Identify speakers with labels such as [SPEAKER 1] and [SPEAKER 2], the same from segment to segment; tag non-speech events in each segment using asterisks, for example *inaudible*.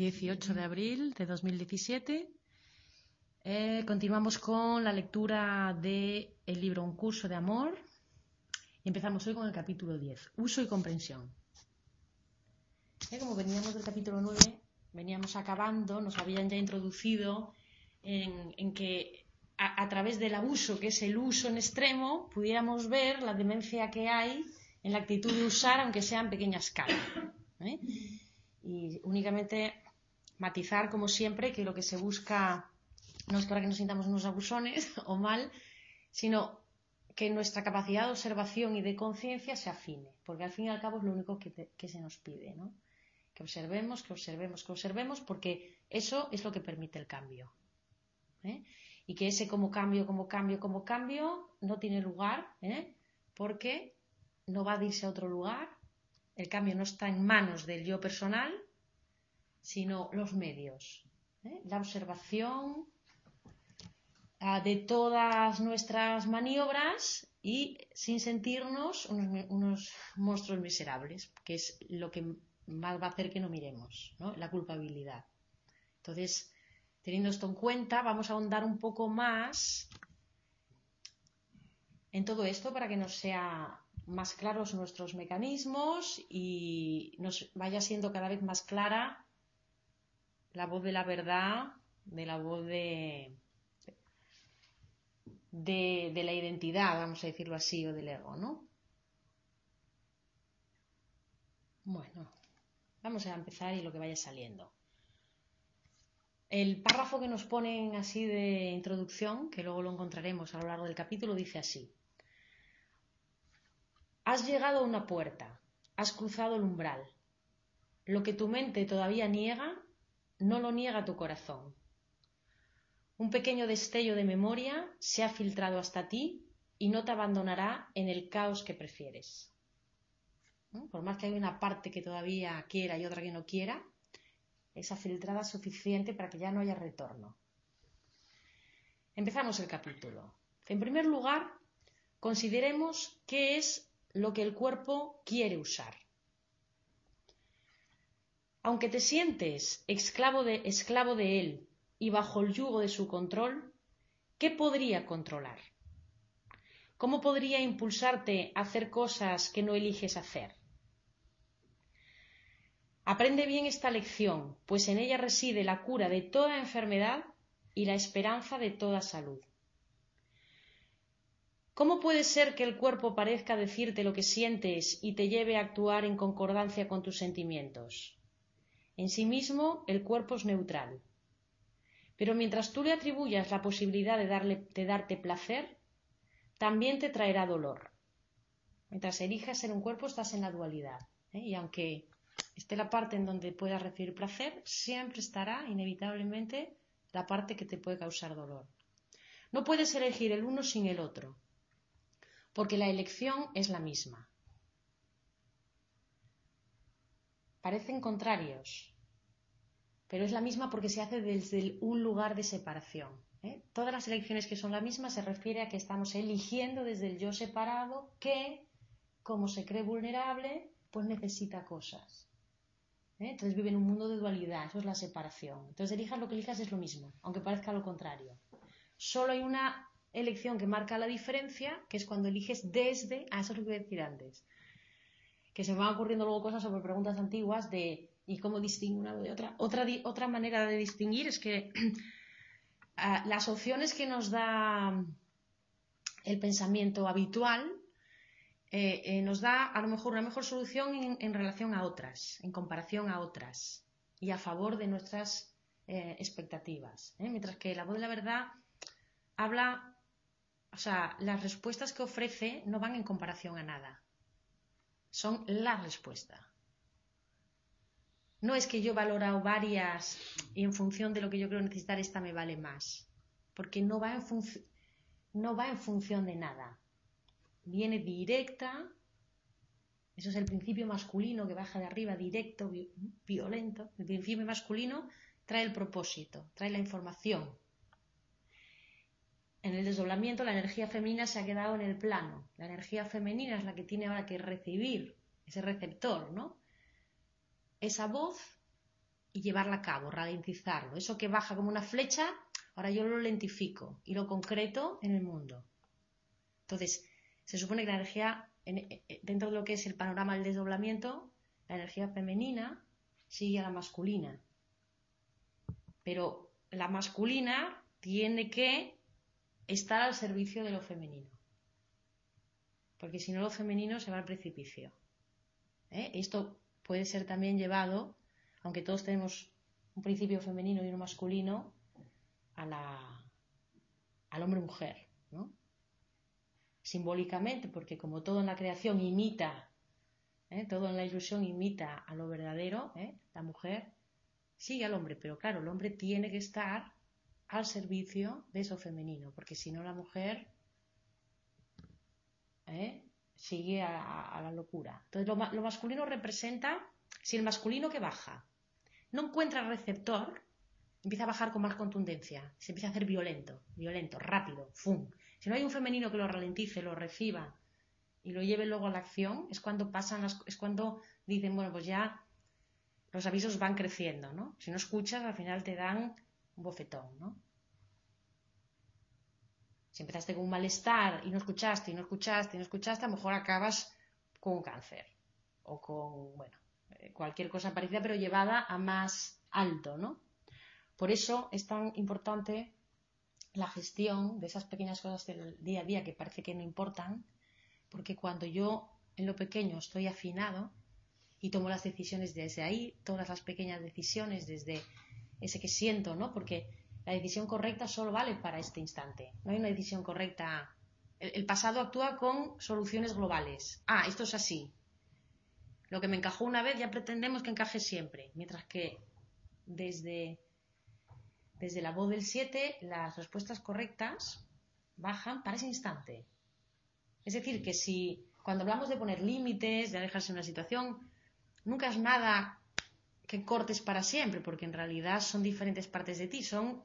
[SPEAKER 1] 18 de abril de 2017. Eh, continuamos con la lectura del libro Un curso de amor. Empezamos hoy con el capítulo 10, uso y comprensión. Eh, como veníamos del capítulo 9, veníamos acabando, nos habían ya introducido en, que a, través del abuso, que es el uso en extremo, pudiéramos ver la demencia que hay en la actitud de usar, aunque sea en pequeña escala. ¿eh? Y únicamente matizar, como siempre, que lo que se busca no es para que nos sintamos unos abusones *laughs* o mal, sino que nuestra capacidad de observación y de conciencia se afine, porque al fin y al cabo es lo único que, se nos pide, ¿no? Que observemos, que observemos, que observemos, porque eso es lo que permite el cambio. ¿eh? Y que ese como cambio, como cambio, como cambio no tiene lugar, ¿eh? porque no va a irse a otro lugar, el cambio no está en manos del yo personal, sino los medios. ¿eh? La observación ah, de todas nuestras maniobras y sin sentirnos unos, monstruos miserables, que es lo que más va a hacer que no miremos, la culpabilidad. Entonces, teniendo esto en cuenta, vamos a ahondar un poco más en todo esto para que nos sea más claros nuestros mecanismos y nos vaya siendo cada vez más clara la voz de la verdad, de la voz de, de, la identidad, vamos a decirlo así, o del ego, ¿no? Bueno, vamos a empezar y lo que vaya saliendo. El párrafo que nos ponen así de introducción, que luego lo encontraremos a lo largo del capítulo, dice así. Has llegado a una puerta, has cruzado el umbral. Lo que tu mente todavía niega, no lo niega tu corazón. Un pequeño destello de memoria se ha filtrado hasta ti y no te abandonará en el caos que prefieres. Por más que haya una parte que todavía quiera y otra que no quiera, esa filtrada es suficiente para que ya no haya retorno. Empezamos el capítulo. En primer lugar, consideremos qué es lo que el cuerpo quiere usar. Aunque te sientes esclavo de, esclavo de él y bajo el yugo de su control, ¿qué podría controlar? ¿Cómo podría impulsarte a hacer cosas que no eliges hacer? Aprende bien esta lección, pues en ella reside la cura de toda enfermedad y la esperanza de toda salud. ¿Cómo puede ser que el cuerpo parezca decirte lo que sientes y te lleve a actuar en concordancia con tus sentimientos? En sí mismo, el cuerpo es neutral. Pero mientras tú le atribuyas la posibilidad de, darle, de darte placer, también te traerá dolor. Mientras elijas ser un cuerpo, estás en la dualidad. ¿eh? Y aunque esté la parte en donde puedas recibir placer, siempre estará inevitablemente la parte que te puede causar dolor. No puedes elegir el uno sin el otro porque la elección es la misma. Parecen contrarios, pero es la misma porque se hace desde un lugar de separación. ¿eh? Todas las elecciones que son la misma se refiere a que estamos eligiendo desde el yo separado que, como se cree vulnerable, pues necesita cosas. ¿eh? Entonces vive en un mundo de dualidad, eso es la separación. Entonces elijas lo que elijas es lo mismo, aunque parezca lo contrario. Solo hay una elección que marca la diferencia, que es cuando eliges desde, a eso es lo que voy a decir antes, que se van ocurriendo luego cosas sobre preguntas antiguas de y cómo distingo una de otra. Otra, otra manera de distinguir es que *clears throat* las opciones que nos da el pensamiento habitual eh, eh, nos da a lo mejor una mejor solución en, relación a otras, en comparación a otras y a favor de nuestras eh, expectativas. Mientras que la voz de la verdad habla o sea, las respuestas que ofrece no van en comparación a nada. Son la respuesta. No es que yo valorado varias y en función de lo que yo creo necesitar esta me vale más. Porque no va en, no va en función de nada. Viene directa. Eso es el principio masculino que baja de arriba, directo, violento. El principio masculino trae el propósito, trae la información, en el desdoblamiento la energía femenina se ha quedado en el plano. La energía femenina es la que tiene ahora que recibir ese receptor, ¿no? Esa voz y llevarla a cabo, ralentizarlo. Eso que baja como una flecha, ahora yo lo lentifico y lo concreto en el mundo. Entonces, se supone que la energía, eh, eh, dentro de lo que es el panorama del desdoblamiento, la energía femenina sigue a la masculina. Pero la masculina tiene que estar al servicio de lo femenino. Porque si no, lo femenino se va al precipicio. ¿Eh? Esto puede ser también llevado, aunque todos tenemos un principio femenino y uno masculino, a la, al hombre-mujer. ¿no? Simbólicamente, porque como todo en la creación imita, ¿eh? todo en la ilusión imita a lo verdadero, ¿eh? la mujer sigue al hombre, pero claro, el hombre tiene que estar al servicio de eso femenino, porque si no la mujer ¿eh? sigue a, la locura. Entonces lo, masculino representa, si el masculino que baja no encuentra receptor, empieza a bajar con más contundencia, se empieza a hacer violento, violento, rápido, ¡fum! Si no hay un femenino que lo ralentice, lo reciba y lo lleve luego a la acción, es cuando pasan las, es cuando dicen, bueno, pues ya los avisos van creciendo, ¿no? Si no escuchas, al final te dan un bofetón, ¿no? Si empezaste con un malestar y no escuchaste y no escuchaste y no escuchaste, a lo mejor acabas con un cáncer o con, bueno, eh, cualquier cosa parecida, pero llevada a más alto, ¿no? Por eso es tan importante la gestión de esas pequeñas cosas del día a día que parece que no importan, porque cuando yo en lo pequeño estoy afinado, y tomo las decisiones desde ahí, todas las pequeñas decisiones desde ese que siento, ¿no? Porque la decisión correcta solo vale para este instante. No hay una decisión correcta. El, pasado actúa con soluciones globales. Ah, esto es así. Lo que me encajó una vez ya pretendemos que encaje siempre. Mientras que desde, desde la voz del 7 las respuestas correctas bajan para ese instante. Es decir, que si cuando hablamos de poner límites, de alejarse de una situación, nunca es nada que cortes para siempre, porque en realidad son diferentes partes de ti, son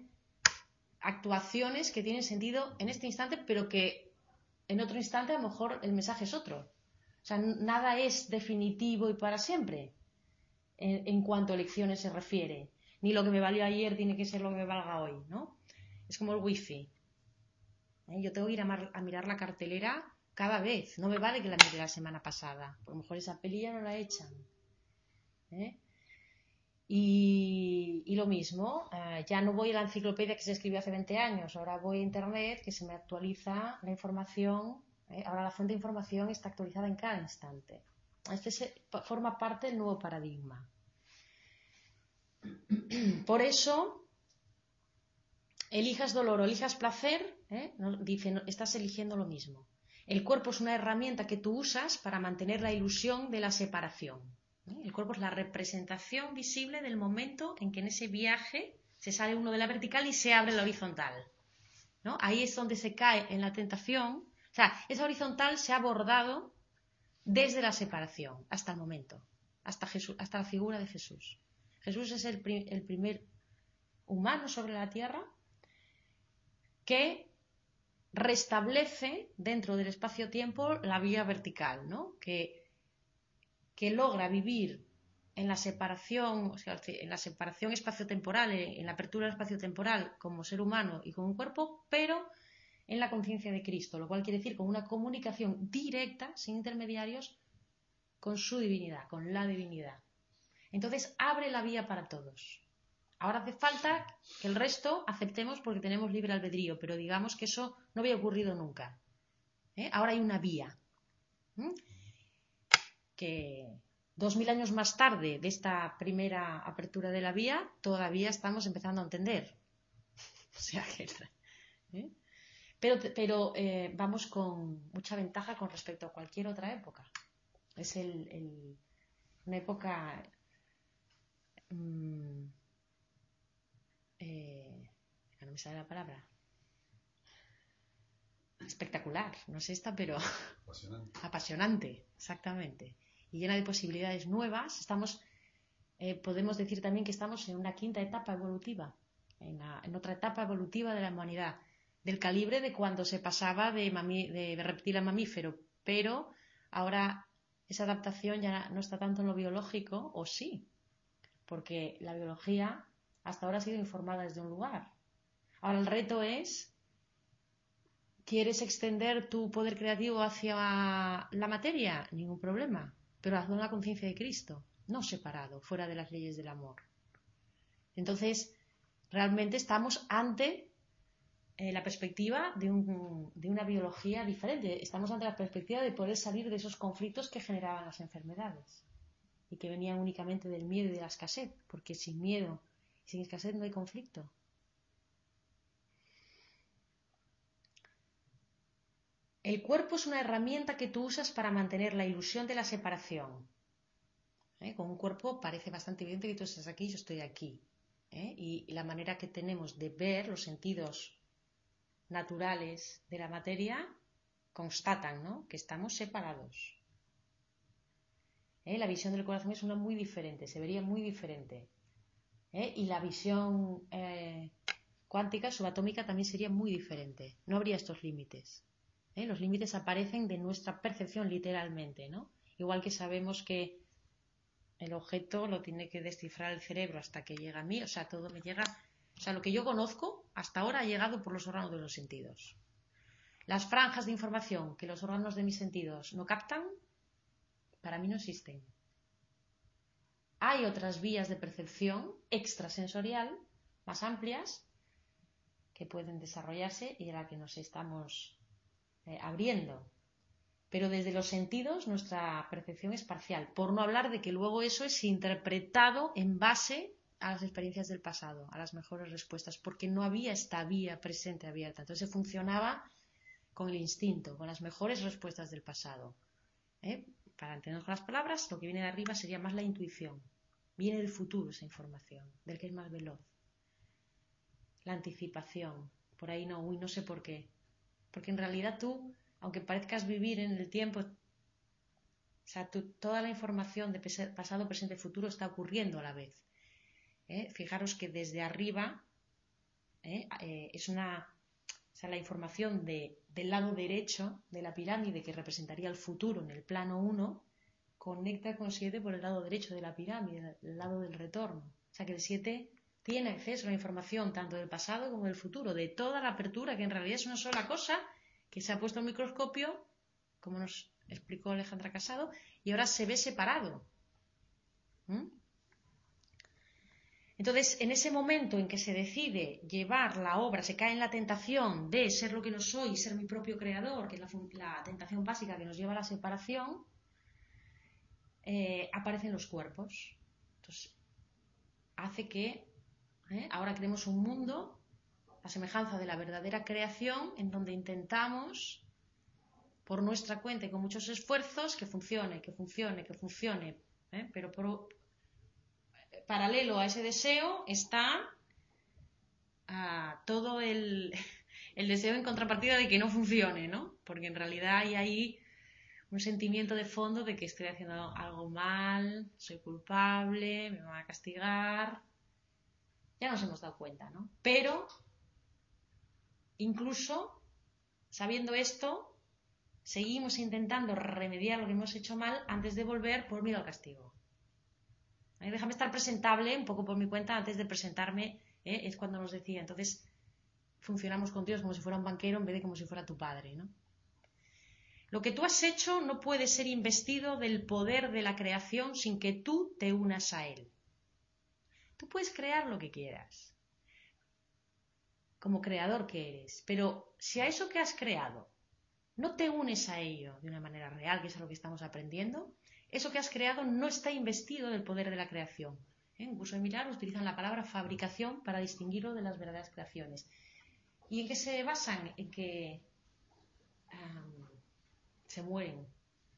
[SPEAKER 1] actuaciones que tienen sentido en este instante, pero que en otro instante a lo mejor el mensaje es otro. O sea, nada es definitivo y para siempre en, cuanto a elecciones se refiere. Ni lo que me valió ayer tiene que ser lo que me valga hoy, ¿no? Es como el wifi. ¿Eh? Yo tengo que ir a, mirar la cartelera cada vez. No me vale que la mire la semana pasada. A lo mejor esa peli ya no la echan. ¿eh? Y, lo mismo, eh, ya no voy a la enciclopedia que se escribió hace 20 años, ahora voy a Internet que se me actualiza la información, ¿eh? ahora la fuente de información está actualizada en cada instante. Este forma parte del nuevo paradigma. *clears throat* Por eso, elijas dolor o elijas placer, dice, estás eligiendo lo mismo. El cuerpo es una herramienta que tú usas para mantener la ilusión de la separación. El cuerpo es la representación visible del momento en que en ese viaje se sale uno de la vertical y se abre la horizontal. ¿no? Ahí es donde se cae en la tentación. O sea, esa horizontal se ha abordado desde la separación hasta el momento, hasta, Jesús, hasta la figura de Jesús. Jesús es el, el primer humano sobre la tierra que restablece dentro del espacio-tiempo la vía vertical, ¿no? que que logra vivir en la separación, o sea, en la separación espaciotemporal, en la apertura espacio-temporal como ser humano y como un cuerpo, pero en la conciencia de Cristo, lo cual quiere decir con una comunicación directa, sin intermediarios, con su divinidad, con la divinidad. Entonces abre la vía para todos. Ahora hace falta que el resto aceptemos porque tenemos libre albedrío, pero digamos que eso no había ocurrido nunca. ¿eh? Ahora hay una vía que dos mil años más tarde de esta primera apertura de la vía, todavía estamos empezando a entender. *laughs* o sea que. ¿eh? Pero, pero eh, vamos con mucha ventaja con respecto a cualquier otra época. Es el, una época. Mm, eh, no me sale la palabra. Espectacular, no sé esta, pero.
[SPEAKER 2] Apasionante. *laughs*
[SPEAKER 1] Apasionante, exactamente y llena de posibilidades nuevas, estamos, eh, podemos decir también que estamos en una quinta etapa evolutiva, en, otra etapa evolutiva de la humanidad, del calibre de cuando se pasaba de, de, reptil a mamífero, pero ahora esa adaptación ya no está tanto en lo biológico, o sí, porque la biología hasta ahora ha sido informada desde un lugar. Ahora el reto es, ¿quieres extender tu poder creativo hacia la materia? Ningún problema, pero hazlo en la conciencia de Cristo, no separado, fuera de las leyes del amor. Entonces, realmente estamos ante eh, la perspectiva de, de, una biología diferente. Estamos ante la perspectiva de poder salir de esos conflictos que generaban las enfermedades y que venían únicamente del miedo y de la escasez, porque sin miedo y sin escasez no hay conflicto. El cuerpo es una herramienta que tú usas para mantener la ilusión de la separación. ¿Eh? Con un cuerpo parece bastante evidente que tú estás aquí y yo estoy aquí. ¿eh? Y la manera que tenemos de ver los sentidos naturales de la materia constatan que estamos separados. ¿Eh? La visión del corazón es una muy diferente, se vería muy diferente. Y la visión eh, cuántica, subatómica, también sería muy diferente. No habría estos límites. Los límites aparecen de nuestra percepción literalmente, ¿no? Igual que sabemos que el objeto lo tiene que descifrar el cerebro hasta que llega a mí, o sea, todo me llega o sea, lo que yo conozco hasta ahora ha llegado por los órganos de los sentidos. Las franjas de información que los órganos de mis sentidos no captan, para mí no existen. Hay otras vías de percepción extrasensorial más amplias que pueden desarrollarse y a la que nos estamos eh, abriendo. Pero desde los sentidos nuestra percepción es parcial, por no hablar de que luego eso es interpretado en base a las experiencias del pasado, a las mejores respuestas, porque no había esta vía presente abierta. Entonces funcionaba con el instinto, con las mejores respuestas del pasado. ¿eh? Para entender con las palabras, lo que viene de arriba sería más la intuición. Viene del futuro esa información, del que es más veloz. La anticipación. Por ahí no, uy, no sé por qué. Porque en realidad tú, aunque parezcas vivir en el tiempo, o sea, toda la información de pasado, presente, futuro está ocurriendo a la vez. ¿eh? Fijaros que desde arriba ¿eh? Eh, es una, o sea, la información de, del lado derecho de la pirámide que representaría el futuro en el plano 1 conecta con 7 por el lado derecho de la pirámide, el lado del retorno. O sea que el 7 tiene acceso a la información tanto del pasado como del futuro, de toda la apertura, que en realidad es una sola cosa que se ha puesto al microscopio, como nos explicó Alejandra Casado, y ahora se ve separado. ¿Mm? Entonces, en ese momento en que se decide llevar la obra, se cae en la tentación de ser lo que no soy y ser mi propio creador, que es la, tentación básica que nos lleva a la separación, eh, aparecen los cuerpos. Entonces, hace que ¿eh? ahora creemos un mundo a semejanza de la verdadera creación, en donde intentamos, por nuestra cuenta y con muchos esfuerzos, que funcione, que funcione, que funcione, ¿eh? pero paralelo a ese deseo está ah, todo *laughs* el, deseo en contrapartida de que no funcione, ¿no? Porque en realidad hay ahí un sentimiento de fondo de que estoy haciendo algo mal, soy culpable, me van a castigar. Ya nos hemos dado cuenta, ¿no? Pero, incluso sabiendo esto, seguimos intentando remediar lo que hemos hecho mal antes de volver por miedo al castigo déjame estar presentable un poco por mi cuenta antes de presentarme, ¿eh? es cuando nos decía. Entonces, funcionamos con como si fuera un banquero en vez de como si fuera tu padre, ¿no? Lo que tú has hecho no puede ser investido del poder de la creación sin que tú te unas a él. Tú puedes crear lo que quieras, como creador que eres, pero si a eso que has creado no te unes a ello de una manera real, que es a lo que estamos aprendiendo, eso que has creado no está investido del poder de la creación. ¿eh? En curso de milagros utilizan la palabra fabricación para distinguirlo de las verdaderas creaciones. ¿Y en qué se basan? En que se mueren,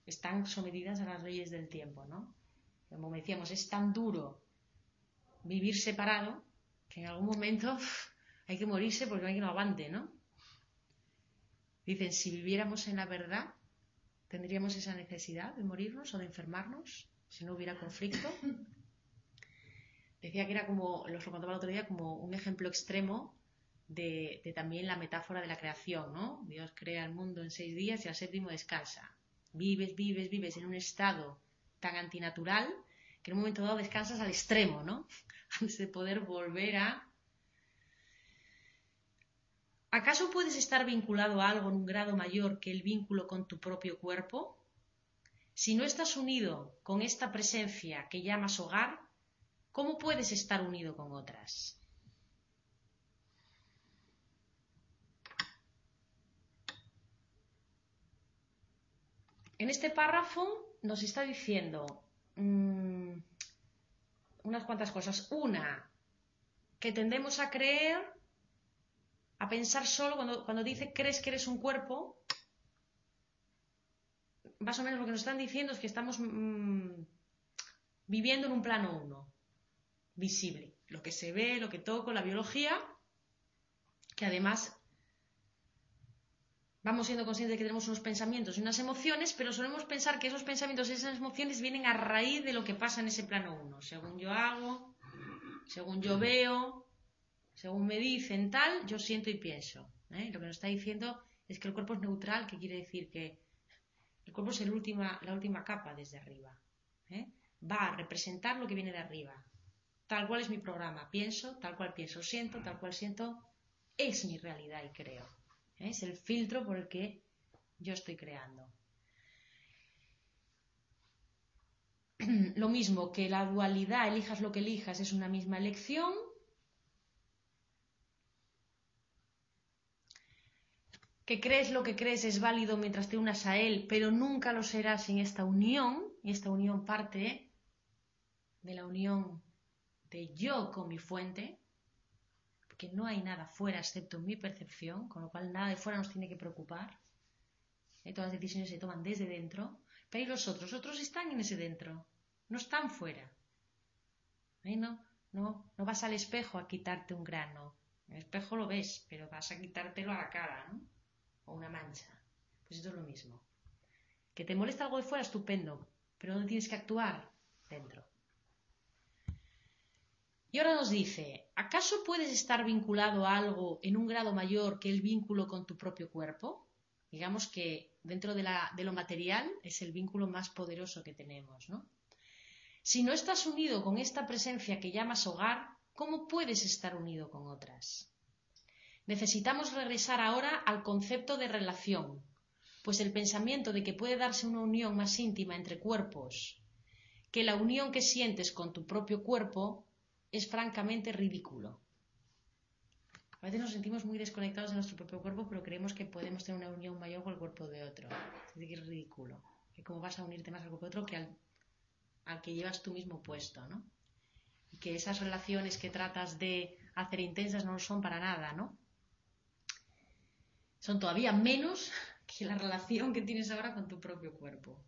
[SPEAKER 1] están sometidas a las leyes del tiempo, ¿no? Como decíamos, es tan duro vivir separado que en algún momento hay que morirse porque no hay que no aguante, ¿no? Dicen, si viviéramos en la verdad, ¿Tendríamos esa necesidad de morirnos o de enfermarnos si no hubiera conflicto? *laughs* Decía que era como, los lo contaba el otro día, como un ejemplo extremo de, también la metáfora de la creación, ¿no? Dios crea el mundo en seis días y al séptimo descansa. Vives, vives, vives en un estado tan antinatural que en un momento dado descansas al extremo, ¿no? *laughs* Antes de poder volver a... ¿Acaso puedes estar vinculado a algo en un grado mayor que el vínculo con tu propio cuerpo? Si no estás unido con esta presencia que llamas hogar, ¿cómo puedes estar unido con otras? En este párrafo nos está diciendo mm, unas cuantas cosas. Una, que tendemos a creer, a pensar solo, cuando, dice crees que eres un cuerpo, más o menos lo que nos están diciendo es que estamos mm, viviendo en un plano uno, visible. Lo que se ve, lo que toco, la biología, que además vamos siendo conscientes de que tenemos unos pensamientos y unas emociones, pero solemos pensar que esos pensamientos y esas emociones vienen a raíz de lo que pasa en ese plano uno. Según yo hago, según yo veo, según me dicen tal, yo siento y pienso. ¿eh? Lo que nos está diciendo es que el cuerpo es neutral, que quiere decir que el cuerpo es la última capa desde arriba. ¿eh? Va a representar lo que viene de arriba. Tal cual es mi programa. Pienso, tal cual pienso, siento, tal cual siento. Es mi realidad y creo. Es el filtro por el que yo estoy creando. *clears throat* Lo mismo que la dualidad, elijas lo que elijas, es una misma elección. Que crees lo que crees es válido mientras te unas a él, pero nunca lo será sin esta unión. Y esta unión parte de la unión de yo con mi fuente, que no hay nada fuera excepto mi percepción, con lo cual nada de fuera nos tiene que preocupar. ¿eh? Todas las decisiones se toman desde dentro, pero hay los otros, otros están en ese dentro, no están fuera. ¿Eh? No, no, no vas al espejo a quitarte un grano. El espejo lo ves, pero vas a quitártelo a la cara, ¿no? O una mancha. Pues esto es lo mismo. Que te molesta algo de fuera, estupendo, pero ¿dónde tienes que actuar? Dentro. Y ahora nos dice, ¿acaso puedes estar vinculado a algo en un grado mayor que el vínculo con tu propio cuerpo? Digamos que dentro de, lo material es el vínculo más poderoso que tenemos, ¿no? Si no estás unido con esta presencia que llamas hogar, ¿cómo puedes estar unido con otras? Necesitamos regresar ahora al concepto de relación, pues el pensamiento de que puede darse una unión más íntima entre cuerpos que la unión que sientes con tu propio cuerpo es francamente ridículo. A veces nos sentimos muy desconectados de nuestro propio cuerpo, pero creemos que podemos tener una unión mayor con el cuerpo de otro. Es decir, es ridículo. Que cómo vas a unirte más al cuerpo de otro que al, que llevas tú mismo puesto, ¿no? Y que esas relaciones que tratas de hacer intensas no son para nada, ¿no? Son todavía menos *laughs* que la relación que tienes ahora con tu propio cuerpo.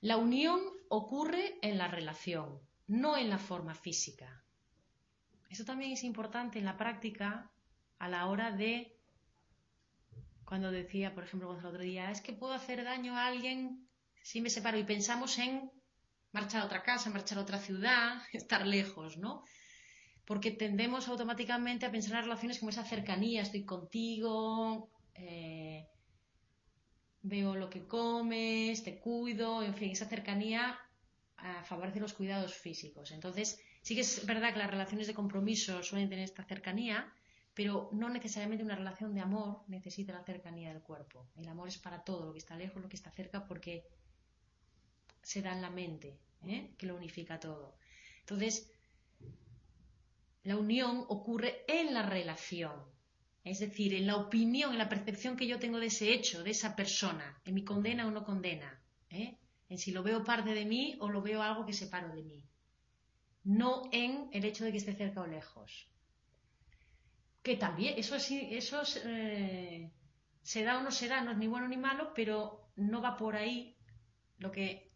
[SPEAKER 1] La unión ocurre en la relación, no en la forma física. Eso también es importante en la práctica a la hora de, cuando decía, por ejemplo, el otro día, es que puedo hacer daño a alguien si me separo y pensamos en marchar a otra casa, marchar a otra ciudad, *laughs* estar lejos, ¿no? Porque tendemos automáticamente a pensar en relaciones como esa cercanía, estoy contigo, eh, veo lo que comes, te cuido, en fin, esa cercanía favorece los cuidados físicos. Entonces, sí que es verdad que las relaciones de compromiso suelen tener esta cercanía, pero no necesariamente una relación de amor necesita la cercanía del cuerpo. El amor es para todo, lo que está lejos, lo que está cerca, porque se da en la mente, ¿eh? que lo unifica todo. Entonces, la unión ocurre en la relación, es decir, en la opinión, en la percepción que yo tengo de ese hecho, de esa persona, en mi condena o no condena. ¿eh? En si lo veo parte de mí o lo veo algo que separo de mí. No en el hecho de que esté cerca o lejos. Que también, eso, sí, eso eh, se da o no se da, no es ni bueno ni malo, pero no va por ahí lo que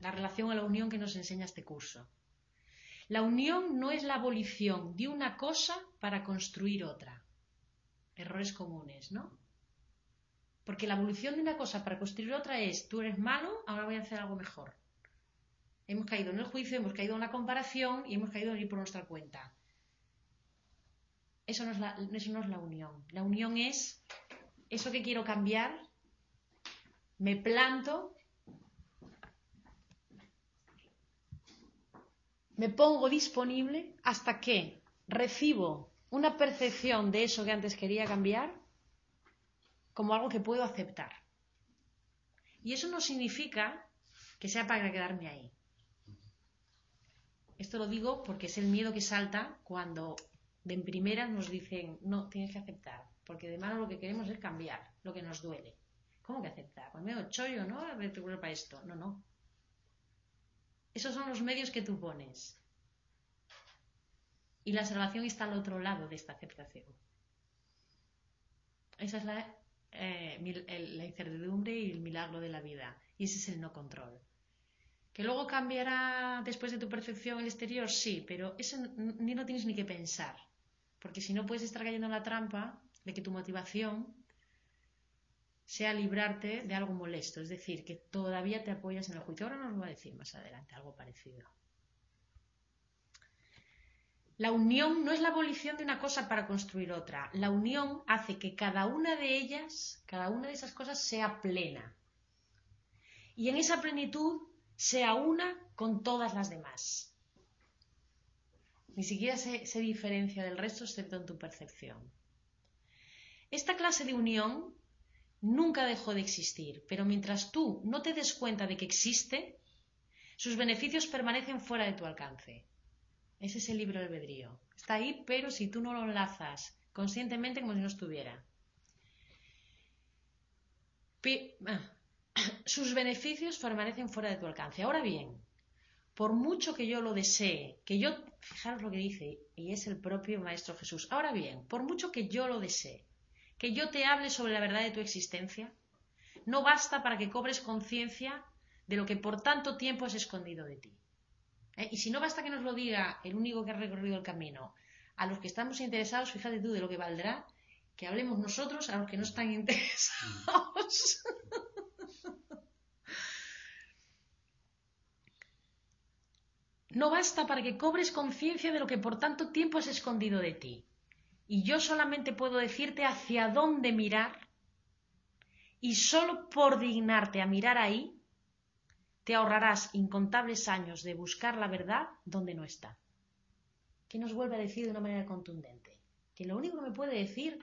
[SPEAKER 1] la relación a la unión que nos enseña este curso. La unión no es la abolición de una cosa para construir otra. Errores comunes, ¿no? Porque la evolución de una cosa para construir otra es, tú eres malo, ahora voy a hacer algo mejor. Hemos caído en el juicio, hemos caído en la comparación y hemos caído en ir por nuestra cuenta. Eso no, es la, eso no es la unión. La unión es eso que quiero cambiar, me planto me pongo disponible hasta que recibo una percepción de eso que antes quería cambiar como algo que puedo aceptar. Y eso no significa que sea para quedarme ahí. Esto lo digo porque es el miedo que salta cuando de primera nos dicen, no, tienes que aceptar, porque de malo lo que queremos es cambiar lo que nos duele. ¿Cómo que aceptar? Pues medio chollo, ¿no? A ver, para esto. No, no. Esos son los medios que tú pones. Y la salvación está al otro lado de esta aceptación. Esa es la, eh, la incertidumbre y el milagro de la vida. Y ese es el no control. ¿Que luego cambiará después de tu percepción el exterior? Sí, pero eso ni no tienes ni que pensar. Porque si no puedes estar cayendo en la trampa de que tu motivación sea librarte de algo molesto, es decir, que todavía te apoyas en el juicio. Ahora nos lo va a decir más adelante algo parecido. La unión no es la abolición de una cosa para construir otra. La unión hace que cada una de ellas, cada una de esas cosas sea plena. Y en esa plenitud sea una con todas las demás. Ni siquiera se, se diferencia del resto excepto en tu percepción. Esta clase de unión nunca dejó de existir, pero mientras tú no te des cuenta de que existe, sus beneficios permanecen fuera de tu alcance. Ese es el libro del albedrío. Está ahí, pero si tú no lo enlazas conscientemente como si no estuviera. Ah, *coughs* sus beneficios permanecen fuera de tu alcance. Ahora bien, por mucho que yo lo desee, que yo, fijaros lo que dice, y es el propio Maestro Jesús, ahora bien, por mucho que yo lo desee, que yo te hable sobre la verdad de tu existencia, no basta para que cobres conciencia de lo que por tanto tiempo has escondido de ti. ¿Eh? Y si no basta que nos lo diga el único que ha recorrido el camino, a los que estamos interesados, fíjate tú de lo que valdrá que hablemos nosotros a los que no están *laughs* interesados. no basta para que cobres conciencia de lo que por tanto tiempo has escondido de ti. Y yo solamente puedo decirte hacia dónde mirar y solo por dignarte a mirar ahí, te ahorrarás incontables años de buscar la verdad donde no está. ¿Qué nos vuelve a decir de una manera contundente? Que lo único que me puede decir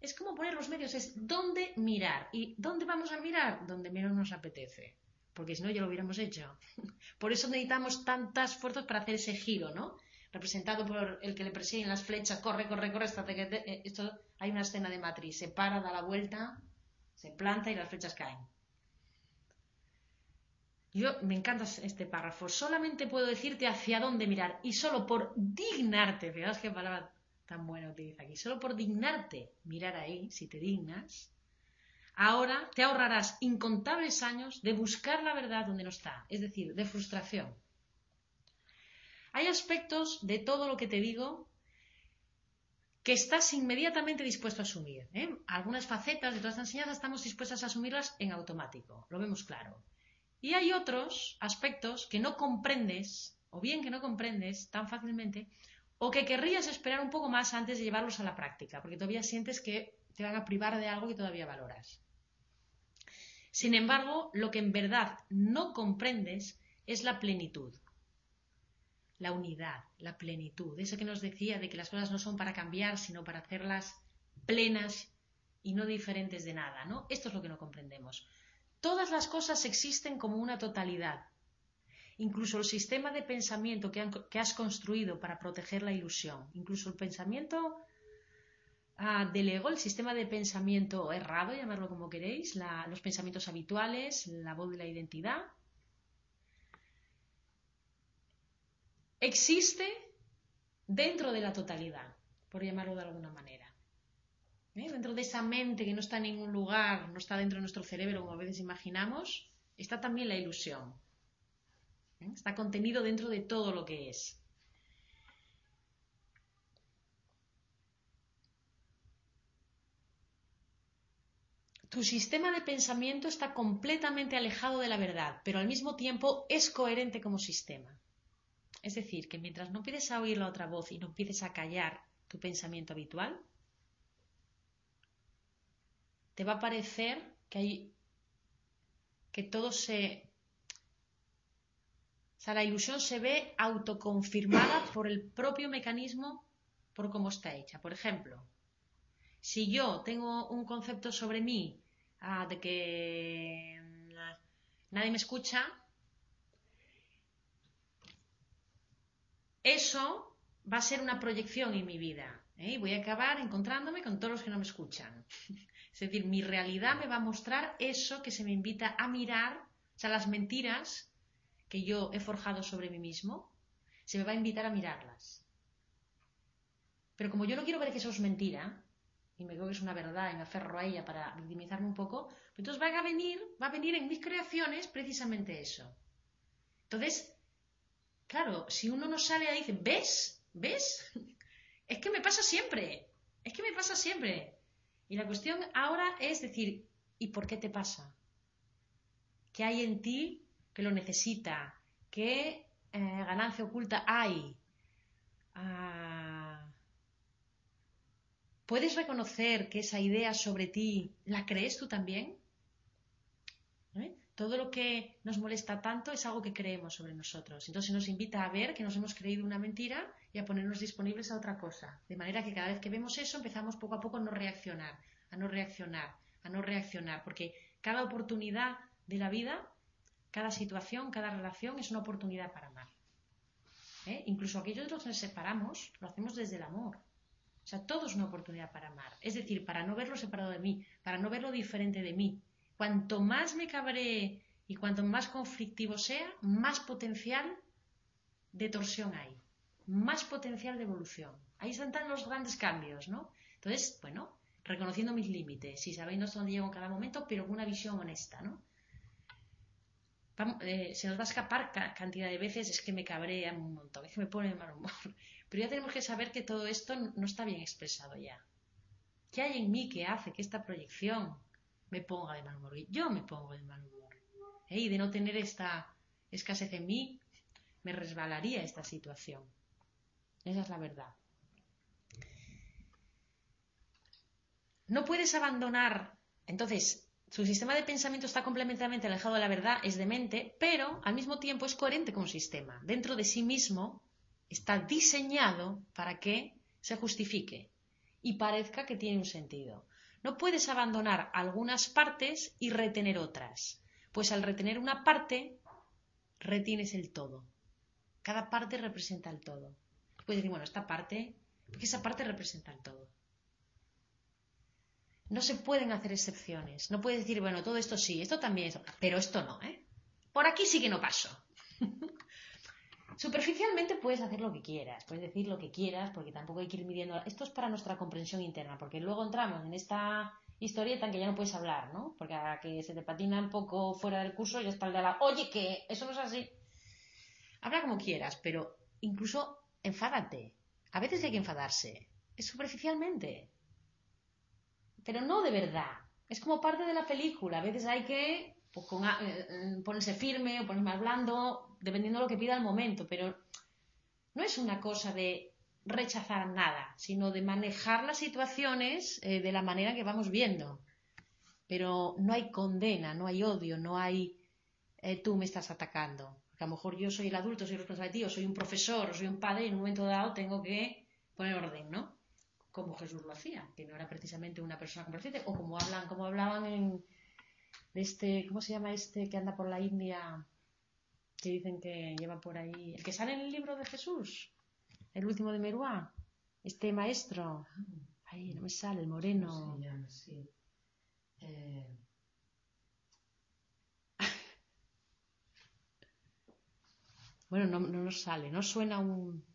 [SPEAKER 1] es cómo poner los medios, es dónde mirar. ¿Y dónde vamos a mirar? Donde menos nos apetece. Porque si no, ya lo hubiéramos hecho. *laughs* Por eso necesitamos tantos esfuerzos para hacer ese giro, ¿no? representado por el que le persiguen las flechas, corre, corre, corre, hasta que eh, esto hay una escena de matriz, se para, da la vuelta, se planta y las flechas caen. Yo me encanta este párrafo. Solamente puedo decirte hacia dónde mirar y solo por dignarte, fijaos qué palabra tan buena utiliza aquí, solo por dignarte mirar ahí, si te dignas, ahora te ahorrarás incontables años de buscar la verdad donde no está, es decir, de frustración. Hay aspectos de todo lo que te digo que estás inmediatamente dispuesto a asumir. ¿eh? Algunas facetas de todas estas enseñanzas estamos dispuestos a asumirlas en automático, lo vemos claro. Y hay otros aspectos que no comprendes, o bien que no comprendes tan fácilmente, o que querrías esperar un poco más antes de llevarlos a la práctica, porque todavía sientes que te van a privar de algo que todavía valoras. Sin embargo, lo que en verdad no comprendes es la plenitud la unidad, la plenitud, eso que nos decía de que las cosas no son para cambiar, sino para hacerlas plenas y no diferentes de nada, ¿no? Esto es lo que no comprendemos. Todas las cosas existen como una totalidad. Incluso el sistema de pensamiento que, has construido para proteger la ilusión, incluso el pensamiento ah, del ego, el sistema de pensamiento errado, llamarlo como queréis, los pensamientos habituales, la voz de la identidad, existe dentro de la totalidad, por llamarlo de alguna manera. ¿Eh? Dentro de esa mente que no está en ningún lugar, no está dentro de nuestro cerebro como a veces imaginamos, está también la ilusión. ¿Eh? Está contenido dentro de todo lo que es. Tu sistema de pensamiento está completamente alejado de la verdad, pero al mismo tiempo es coherente como sistema. Es decir, que mientras no empieces a oír la otra voz y no empieces a callar tu pensamiento habitual, te va a parecer que hay que todo se sea, la ilusión se ve autoconfirmada por el propio mecanismo por cómo está hecha. Por ejemplo, si yo tengo un concepto sobre mí ah, de que mm, nadie me escucha, eso va a ser una proyección en mi vida. ¿eh? Voy a acabar encontrándome con todos los que no me escuchan. Es decir, mi realidad me va a mostrar eso que se me invita a mirar, o sea, las mentiras que yo he forjado sobre mí mismo, se me va a invitar a mirarlas. Pero como yo no quiero ver que eso es mentira, y me creo que es una verdad y me aferro a ella para victimizarme un poco, pues entonces va a venir, va a venir en mis creaciones precisamente eso. Entonces, claro, si uno no sale y dice, ¿ves? ¿Ves? Es que me pasa siempre. Es que me pasa siempre. Y la cuestión ahora es decir, ¿y por qué te pasa? ¿Qué hay en ti que lo necesita? ¿Qué eh, ganancia oculta hay? Ah, ¿Puedes reconocer que esa idea sobre ti la crees tú también? ¿Eh? Todo lo que nos molesta tanto es algo que creemos sobre nosotros. Entonces nos invita a ver que nos hemos creído una mentira y a ponernos disponibles a otra cosa. De manera que cada vez que vemos eso empezamos poco a poco a no reaccionar, a no reaccionar, a no reaccionar, porque cada oportunidad de la vida, cada situación, cada relación es una oportunidad para amar. ¿Eh? Incluso aquellos de los que nos separamos lo hacemos desde el amor. O sea, todo es una oportunidad para amar. Es decir, para no verlo separado de mí, para no verlo diferente de mí. Cuanto más me cabré y cuanto más conflictivo sea, más potencial de torsión hay, más potencial de evolución. Ahí están los grandes cambios, ¿no? Entonces, bueno, reconociendo mis límites y sabiendo hasta dónde llego en cada momento, pero con una visión honesta, ¿no? Eh, se nos va a escapar cantidad de veces, es que me cabrea un montón, es que me pone de mal humor. *laughs* Pero ya tenemos que saber que todo esto no está bien expresado ya. ¿Qué hay en mí que hace que esta proyección me ponga de mal humor? Yo me pongo de mal humor. ¿eh? Y de no tener esta escasez en mí, me resbalaría esta situación. Esa es la verdad. No puedes abandonar. Entonces, su sistema de pensamiento está completamente alejado de la verdad, es demente, pero al mismo tiempo es coherente con un sistema. Dentro de sí mismo está diseñado para que se justifique y parezca que tiene un sentido. No puedes abandonar algunas partes y retener otras, pues al retener una parte, retienes el todo. Cada parte representa el todo. Puedes decir, bueno, esta parte, porque esa parte representa el todo. No se pueden hacer excepciones. No puedes decir, bueno, todo esto sí, esto también, pero esto no, ¿eh? Por aquí sí que no paso. *laughs* Superficialmente puedes hacer lo que quieras, puedes decir lo que quieras, porque tampoco hay que ir midiendo. Esto es para nuestra comprensión interna, porque luego entramos en esta historieta en que ya no puedes hablar, ¿no? Porque a que se te patina un poco fuera del curso y está oye, que eso no es así. Habla como quieras, pero incluso enfádate. A veces hay que enfadarse. Es superficialmente. Pero no de verdad. Es como parte de la película. A veces hay que pues, eh, eh, ponerse firme o ponerse más blando dependiendo de lo que pida el momento, pero no es una cosa de rechazar nada, sino de manejar las situaciones eh, de la manera que vamos viendo. Pero no hay condena, no hay odio, no hay eh, tú me estás atacando. Porque a lo mejor yo soy el adulto, soy responsable de ti, o soy un profesor, o soy un padre, y en un momento dado tengo que poner orden, ¿no? Como Jesús lo hacía, que no era precisamente una persona complaciente, o como hablan, como hablaban en este, ¿cómo se llama este que anda por la India? Que dicen que lleva por ahí. El que sale en el libro de Jesús, el último de Meruá, este maestro. Ahí no me sale, el moreno. Eh, *laughs* bueno, no, no nos sale, no suena un,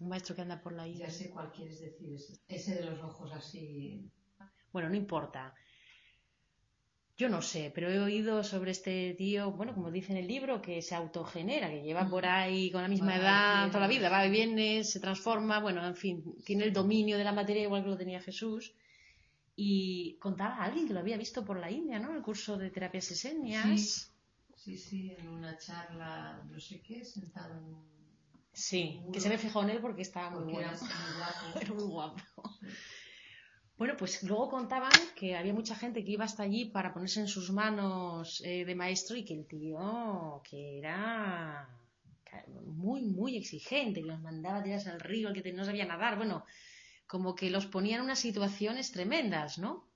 [SPEAKER 1] un maestro que anda por la isla.
[SPEAKER 2] Ya sé cuál quieres decir, ese de los ojos así.
[SPEAKER 1] Bueno, no importa. Yo no sé, pero he oído sobre este tío, bueno, como dice en el libro, que se autogenera, que lleva por ahí con la misma edad toda la vida, va y viene, se transforma, bueno, en fin, tiene el dominio de la materia igual que lo tenía Jesús. Y contaba a alguien que lo había visto por la India, ¿no? El curso de terapias esenias.
[SPEAKER 2] Sí, sí, en una charla, no sé qué, sentado en
[SPEAKER 1] Sí, que se me fijó en él porque estaba muy bueno. *laughs* Era muy guapo. Bueno, pues luego contaban que había mucha gente que iba hasta allí para ponerse en sus manos eh, de maestro y que el tío, que era muy, muy exigente, que los mandaba a tirarse al río, que no sabía nadar, bueno, como que los ponía en unas situaciones tremendas, ¿no?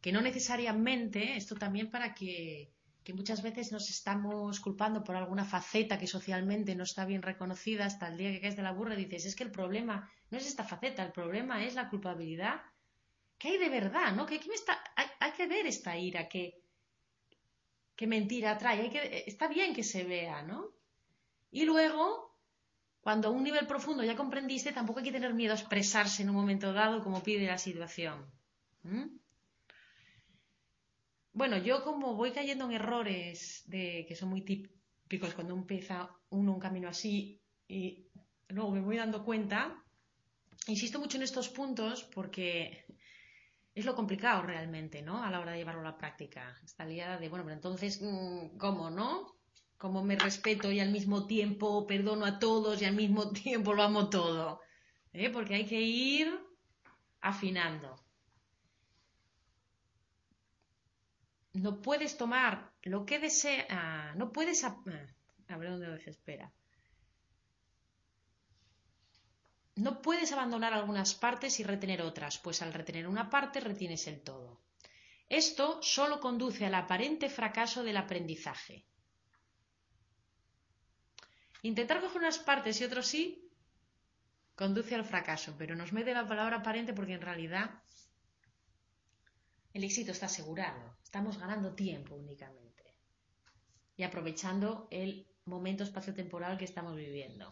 [SPEAKER 1] Que no necesariamente, esto también para que, que muchas veces nos estamos culpando por alguna faceta que socialmente no está bien reconocida hasta el día que caes de la burra y dices, es que el problema no es esta faceta, el problema es la culpabilidad ¿Qué hay de verdad? ¿no? ¿Qué, me está... hay, que ver esta ira, qué, qué mentira trae. Que... Está bien que se vea, ¿no? Y luego, cuando a un nivel profundo ya comprendiste, tampoco hay que tener miedo a expresarse en un momento dado como pide la situación. Bueno, yo como voy cayendo en errores de, que son muy típicos cuando empieza uno un camino así y luego me voy dando cuenta, insisto mucho en estos puntos porque es lo complicado realmente, ¿no? A la hora de llevarlo a la práctica. Esta liada de, bueno, pero entonces, mm, ¿cómo, no? ¿Cómo me respeto y al mismo tiempo perdono a todos y al mismo *laughs* tiempo lo amo todo? ¿Eh? Porque hay que ir afinando. No puedes tomar lo que desea, no puedes... A, a ver dónde se No puedes abandonar algunas partes y retener otras, pues al retener una parte retienes el todo. Esto solo conduce al aparente fracaso del aprendizaje. Intentar coger unas partes y otros sí conduce al fracaso, pero nos mete la palabra aparente porque en realidad el éxito está asegurado. Estamos ganando tiempo únicamente y aprovechando el momento espacio-temporal que estamos viviendo.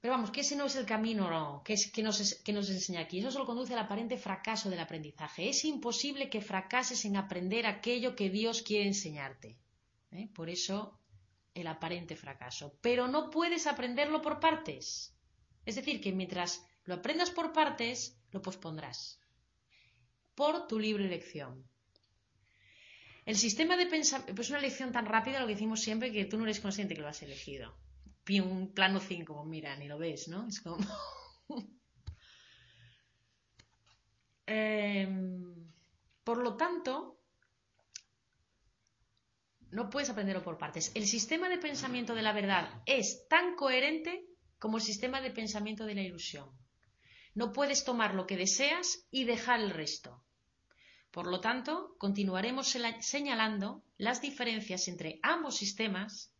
[SPEAKER 1] Pero vamos, que ese no es el camino que, es, que, nos, que nos enseña aquí. Eso solo conduce al aparente fracaso del aprendizaje. Es imposible que fracases en aprender aquello que Dios quiere enseñarte. ¿eh? Por eso el aparente fracaso. Pero no puedes aprenderlo por partes. Es decir, que mientras lo aprendas por partes, lo pospondrás. Por tu libre elección. El sistema de pensamiento, pues una elección tan rápida, lo que decimos siempre, que tú no eres consciente que lo has elegido un plano 5, mira, ni lo ves, ¿no? Es como... *laughs* Em, por lo tanto, no puedes aprenderlo por partes. El sistema de pensamiento de la verdad es tan coherente como el sistema de pensamiento de la ilusión. No puedes tomar lo que deseas y dejar el resto. Por lo tanto, continuaremos señalando las diferencias entre ambos sistemas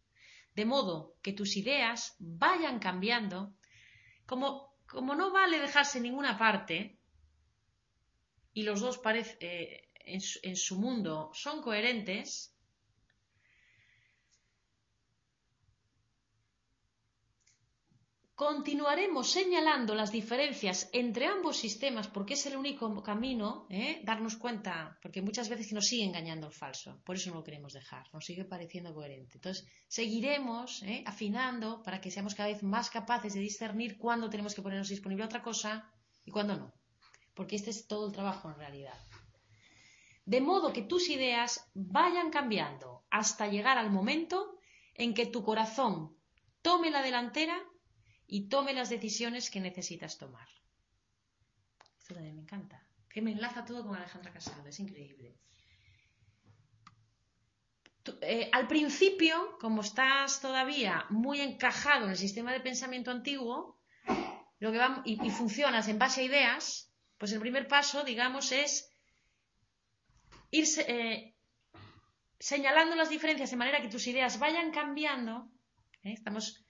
[SPEAKER 1] de modo que tus ideas vayan cambiando, como, como no vale dejarse ninguna parte, y los dos parece, eh, en su mundo son coherentes, Continuaremos señalando las diferencias entre ambos sistemas porque es el único camino, ¿eh? darnos cuenta, porque muchas veces nos sigue engañando el falso, por eso no lo queremos dejar, nos sigue pareciendo coherente. Entonces, seguiremos ¿eh? afinando para que seamos cada vez más capaces de discernir cuándo tenemos que ponernos disponible a otra cosa y cuándo no, porque este es todo el trabajo en realidad. De modo que tus ideas vayan cambiando hasta llegar al momento en que tu corazón tome la delantera y tome las decisiones que necesitas tomar. Esto también me encanta. Que me enlaza todo con Alejandra Casado, es increíble. Eh, al principio, como estás todavía muy encajado en el sistema de pensamiento antiguo lo que y, funcionas en base a ideas, pues el primer paso, digamos, es ir eh, señalando las diferencias de manera que tus ideas vayan cambiando. ¿eh? Estamos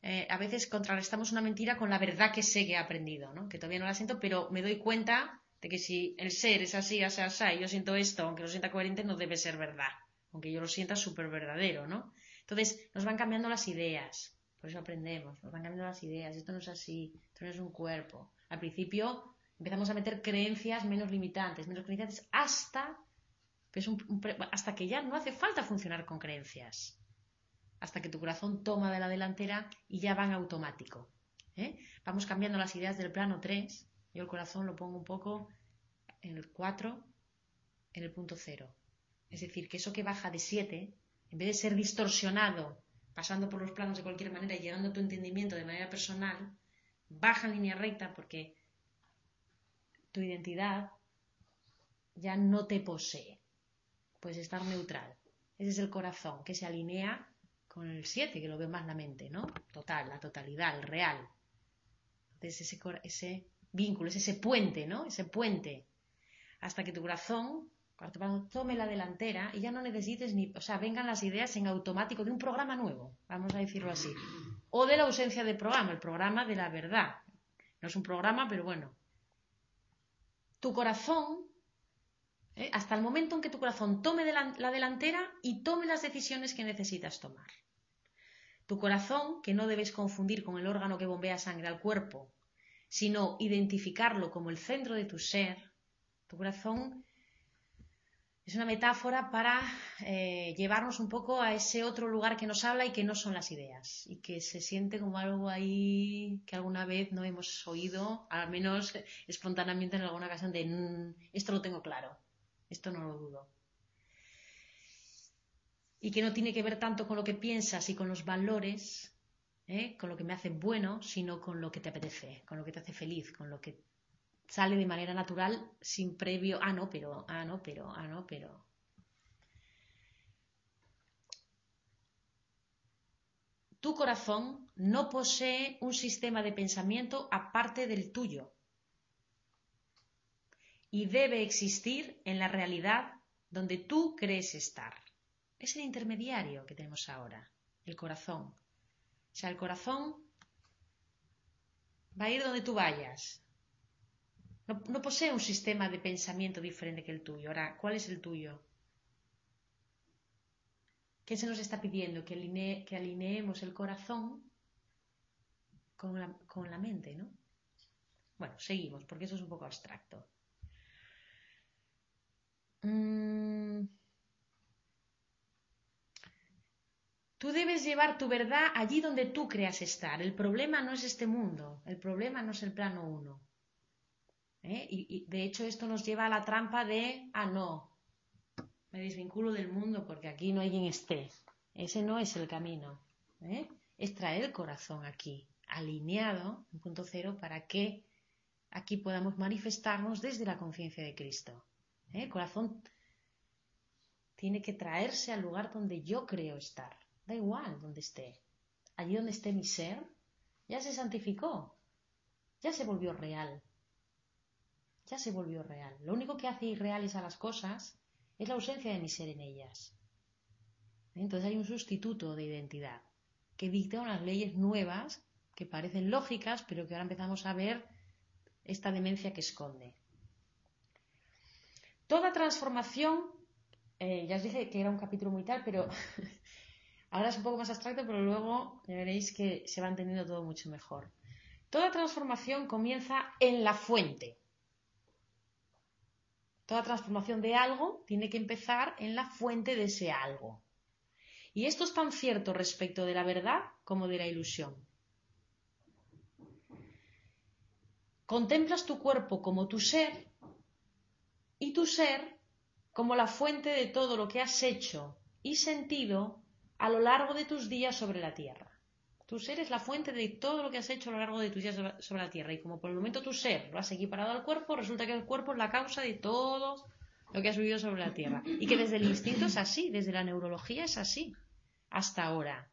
[SPEAKER 1] eh, a veces contrarrestamos una mentira con la verdad que sé que he aprendido, ¿no? que todavía no la siento, pero me doy cuenta de que si el ser es así, así, así, yo siento esto, aunque lo sienta coherente, no debe ser verdad, aunque yo lo sienta súper verdadero, ¿no? Entonces, nos van cambiando las ideas, por eso aprendemos, nos van cambiando las ideas, esto no es así, esto no es un cuerpo. Al principio empezamos a meter creencias menos limitantes, menos creencias, hasta, hasta que ya no hace falta funcionar con creencias hasta que tu corazón toma de la delantera y ya van automático. ¿eh? Vamos cambiando las ideas del plano 3. Yo el corazón lo pongo un poco en el 4, en el punto 0. Es decir, que eso que baja de 7, en vez de ser distorsionado, pasando por los planos de cualquier manera y llegando a tu entendimiento de manera personal, baja en línea recta porque tu identidad ya no te posee. Puedes estar neutral. Ese es el corazón que se alinea con el 7, que lo veo más la mente, ¿no? Total, la totalidad, el real. Entonces ese, vínculo, es ese puente, ¿no? Ese puente. Hasta que tu corazón, cuando tome la delantera y ya no necesites ni, o sea, vengan las ideas en automático de un programa nuevo, vamos a decirlo así. O de la ausencia de programa, el programa de la verdad. No es un programa, pero bueno. Tu corazón ¿eh? hasta el momento en que tu corazón tome la delantera y tome las decisiones que necesitas tomar. Tu corazón, que no debes confundir con el órgano que bombea sangre al cuerpo, sino identificarlo como el centro de tu ser, tu corazón es una metáfora para eh, llevarnos un poco a ese otro lugar que nos habla y que no son las ideas, y que se siente como algo ahí que alguna vez no hemos oído, al menos espontáneamente en alguna ocasión de mm, esto lo tengo claro. Esto no lo dudo. Y que no tiene que ver tanto con lo que piensas y con los valores, ¿eh? con lo que me hace bueno, sino con lo que te apetece, con lo que te hace feliz, con lo que sale de manera natural sin previo, ah, no, pero, ah, no, pero, ah, no, pero. Tu corazón no posee un sistema de pensamiento aparte del tuyo y debe existir en la realidad donde tú crees estar. Es el intermediario que tenemos ahora, el corazón. O sea, el corazón va a ir donde tú vayas. No, posee un sistema de pensamiento diferente que el tuyo. Ahora, ¿cuál es el tuyo? ¿Qué se nos está pidiendo? Que, alineemos el corazón con la, con la mente, ¿no? Bueno, seguimos, porque eso es un poco abstracto. Mm. Tú debes llevar tu verdad allí donde tú creas estar. El problema no es este mundo, el problema no es el plano uno. ¿Eh? Y, de hecho esto nos lleva a la trampa de, ah, no, me desvinculo del mundo porque aquí no hay quien esté. Ese no es el camino. ¿eh? Es traer el corazón aquí, alineado, en punto cero, para que aquí podamos manifestarnos desde la conciencia de Cristo. ¿eh? El corazón tiene que traerse al lugar donde yo creo estar. Da igual donde esté. Allí donde esté mi ser, ya se santificó. Ya se volvió real. Ya se volvió real. Lo único que hace irreales a las cosas es la ausencia de mi ser en ellas. Entonces hay un sustituto de identidad que dicta unas leyes nuevas que parecen lógicas, pero que ahora empezamos a ver esta demencia que esconde. Toda transformación, eh, ya os dije que era un capítulo muy tal, pero *laughs* ahora es un poco más abstracto, pero luego veréis que se va entendiendo todo mucho mejor. Toda transformación comienza en la fuente. Toda transformación de algo tiene que empezar en la fuente de ese algo. Y esto es tan cierto respecto de la verdad como de la ilusión. Contemplas tu cuerpo como tu ser y tu ser como la fuente de todo lo que has hecho y sentido a lo largo de tus días sobre la tierra. Tu ser es la fuente de todo lo que has hecho a lo largo de tus días sobre la tierra. Y como por el momento tu ser lo has equiparado al cuerpo, resulta que el cuerpo es la causa de todo lo que has vivido sobre la tierra. Y que desde el instinto es así, desde la neurología es así, hasta ahora.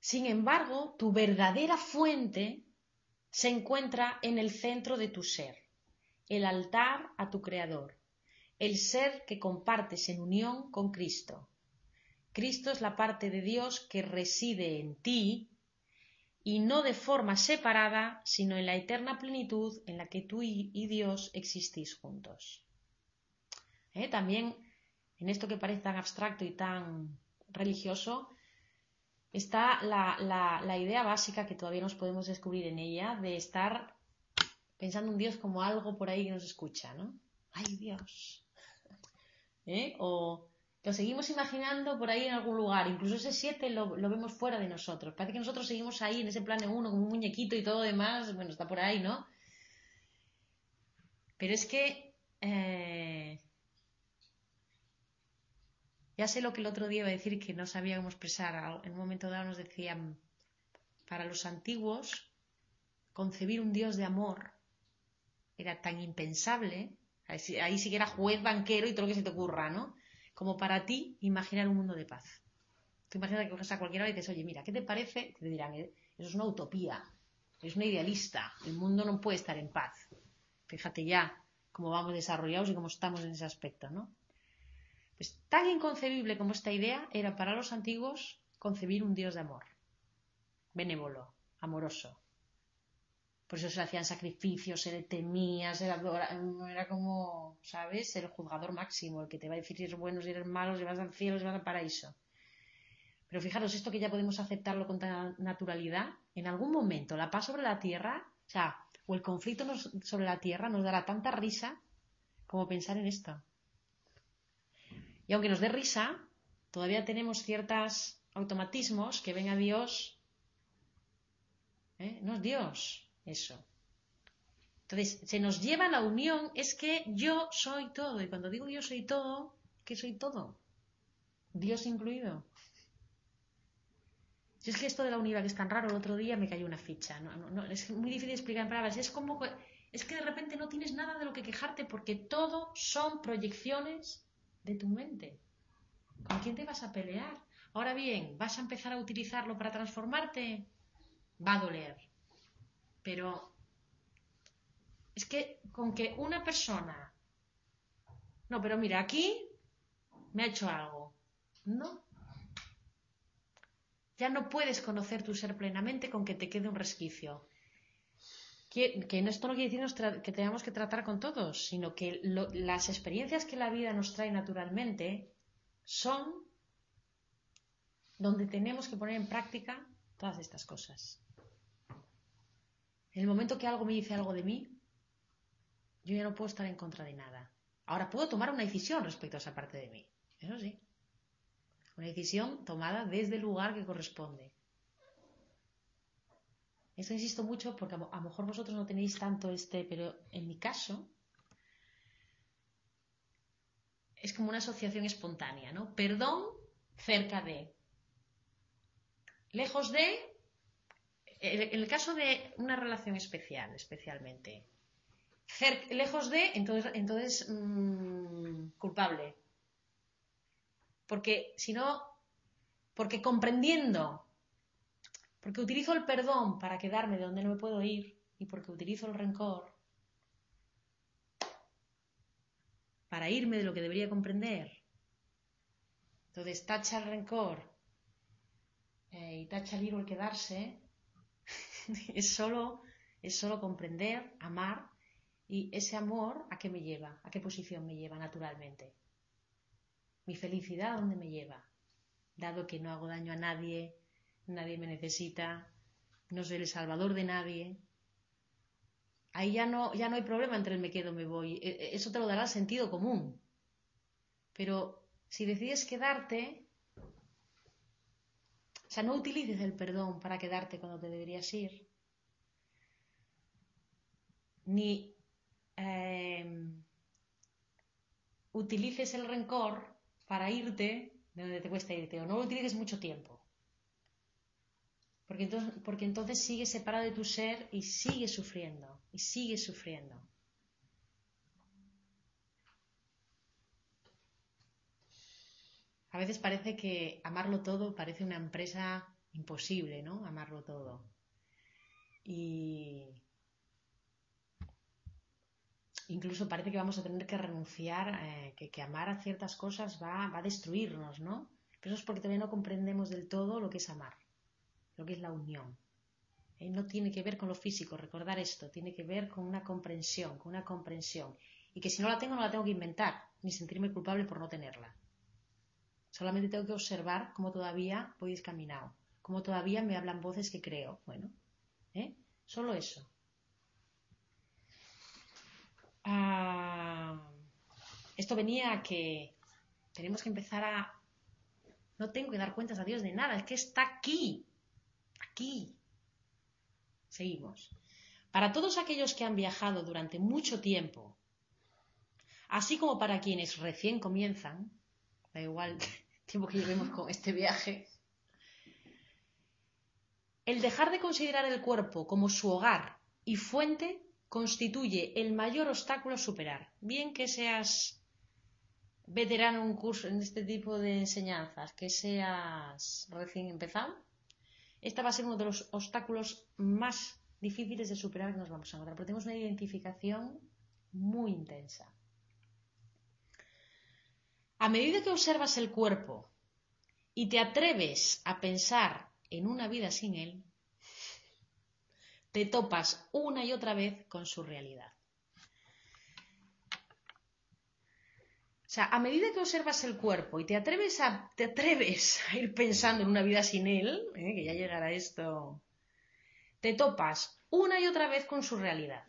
[SPEAKER 1] Sin embargo, tu verdadera fuente se encuentra en el centro de tu ser, el altar a tu Creador, el ser que compartes en unión con Cristo. Cristo es la parte de Dios que reside en ti y no de forma separada, sino en la eterna plenitud en la que tú y Dios existís juntos. ¿Eh? También en esto que parece tan abstracto y tan religioso, está la, idea básica que todavía nos podemos descubrir en ella de estar pensando en Dios como algo por ahí que nos escucha, ¿no? ¡Ay, Dios! ¿Eh? O lo seguimos imaginando por ahí en algún lugar. Incluso ese siete lo, vemos fuera de nosotros. Parece que nosotros seguimos ahí en ese plano uno como un muñequito y todo demás. Bueno, está por ahí, ¿no? Pero es que eh, ya sé lo que el otro día iba a decir que no sabíamos expresar. En un momento dado nos decían, para los antiguos, concebir un Dios de amor era tan impensable. Ahí sí que era juez, banquero y todo lo que se te ocurra, ¿no? como para ti imaginar un mundo de paz. Tú imaginas que coges a cualquiera y dices, oye, mira, ¿qué te parece? Te dirán, "Eh, eso es una utopía, es una idealista, el mundo no puede estar en paz. Fíjate ya cómo vamos desarrollados y cómo estamos en ese aspecto, ¿no? Pues tan inconcebible como esta idea era para los antiguos concebir un Dios de amor, benévolo, amoroso. Por eso se hacían sacrificios, se le temía, se le adora- era como, ¿sabes? El juzgador máximo, el que te va a decir si eres bueno, si eres malo, si vas al cielo, si vas al paraíso. Pero fijaros, esto que ya podemos aceptarlo con tanta naturalidad, en algún momento la paz sobre la tierra, o sea, o el conflicto sobre la tierra nos dará tanta risa como pensar en esto. Y aunque nos dé risa, todavía tenemos ciertos automatismos que ven a Dios. ¿eh? No es Dios, eso. Entonces, se nos lleva la unión, es que yo soy todo. Y cuando digo yo soy todo, ¿qué soy todo? Dios incluido. Si es que esto de la unidad que es tan raro, el otro día me cayó una ficha. Es muy difícil explicar en palabras. Es como es que de repente no tienes nada de lo que quejarte porque todo son proyecciones de tu mente. ¿Con quién te vas a pelear? Ahora bien, ¿vas a empezar a utilizarlo para transformarte? Va a doler. Pero es que con que una persona... No, pero mira, aquí me ha hecho algo. No. Ya no puedes conocer tu ser plenamente con que te quede un resquicio. Que, que esto no quiere decir que tengamos que tratar con todos, sino que las experiencias que la vida nos trae naturalmente son donde tenemos que poner en práctica todas estas cosas. En el momento que algo me dice algo de mí, yo ya no puedo estar en contra de nada. Ahora puedo tomar una decisión respecto a esa parte de mí. Eso sí. Una decisión tomada desde el lugar que corresponde. Esto insisto mucho porque a lo mejor vosotros no tenéis tanto este, pero en mi caso es como una asociación espontánea, ¿no? Perdón cerca de. Lejos de. En el caso de una relación especial, especialmente. Lejos de, entonces, entonces mmm, culpable. Porque si no, porque comprendiendo, porque utilizo el perdón para quedarme de donde no me puedo ir y porque utilizo el rencor para irme de lo que debería comprender. Entonces tacha el rencor eh, y tacha el ir o el quedarse. *laughs* es, solo, es solo comprender, amar y ese amor a qué me lleva, a qué posición me lleva naturalmente. Mi felicidad a dónde me lleva, dado que no hago daño a nadie, nadie me necesita, no soy el salvador de nadie. Ahí ya no, ya no hay problema entre el me quedo me voy. Eso te lo dará sentido común. Pero si decides quedarte, o sea, no utilices el perdón para quedarte cuando te deberías ir. Ni eh, utilices el rencor para irte de donde te cuesta irte, o no lo utilices mucho tiempo. Porque entonces, porque entonces sigues separado de tu ser y sigues sufriendo, y sigues sufriendo. A veces parece que amarlo todo parece una empresa imposible, ¿no? Amarlo todo. Y incluso parece que vamos a tener que renunciar, eh, que, amar a ciertas cosas va, va, a destruirnos, ¿no? Pero eso es porque todavía no comprendemos del todo lo que es amar, lo que es la unión. ¿Eh? No tiene que ver con lo físico, recordar esto, tiene que ver con una comprensión, con una comprensión. Y que si no la tengo, no la tengo que inventar, ni sentirme culpable por no tenerla. Solamente tengo que observar cómo todavía voy descaminado, cómo todavía me hablan voces que creo. Bueno, ¿eh? solo eso. Ah, esto venía a que tenemos que empezar a... No tengo que dar cuentas a Dios de nada, es que está aquí, aquí. Seguimos. Para todos aquellos que han viajado durante mucho tiempo, así como para quienes recién comienzan, da igual *laughs* tiempo que llevemos con este viaje, el dejar de considerar el cuerpo como su hogar y fuente constituye el mayor obstáculo a superar. Bien que seas veterano en curso este tipo de enseñanzas, que seas recién empezado, esta va a ser uno de los obstáculos más difíciles de superar que nos vamos a encontrar, porque tenemos una identificación muy intensa. A medida que observas el cuerpo y te atreves a pensar en una vida sin él, te topas una y otra vez con su realidad. O sea, a medida que observas el cuerpo y te atreves a, ir pensando en una vida sin él, ¿eh? que ya llegará esto, te topas una y otra vez con su realidad.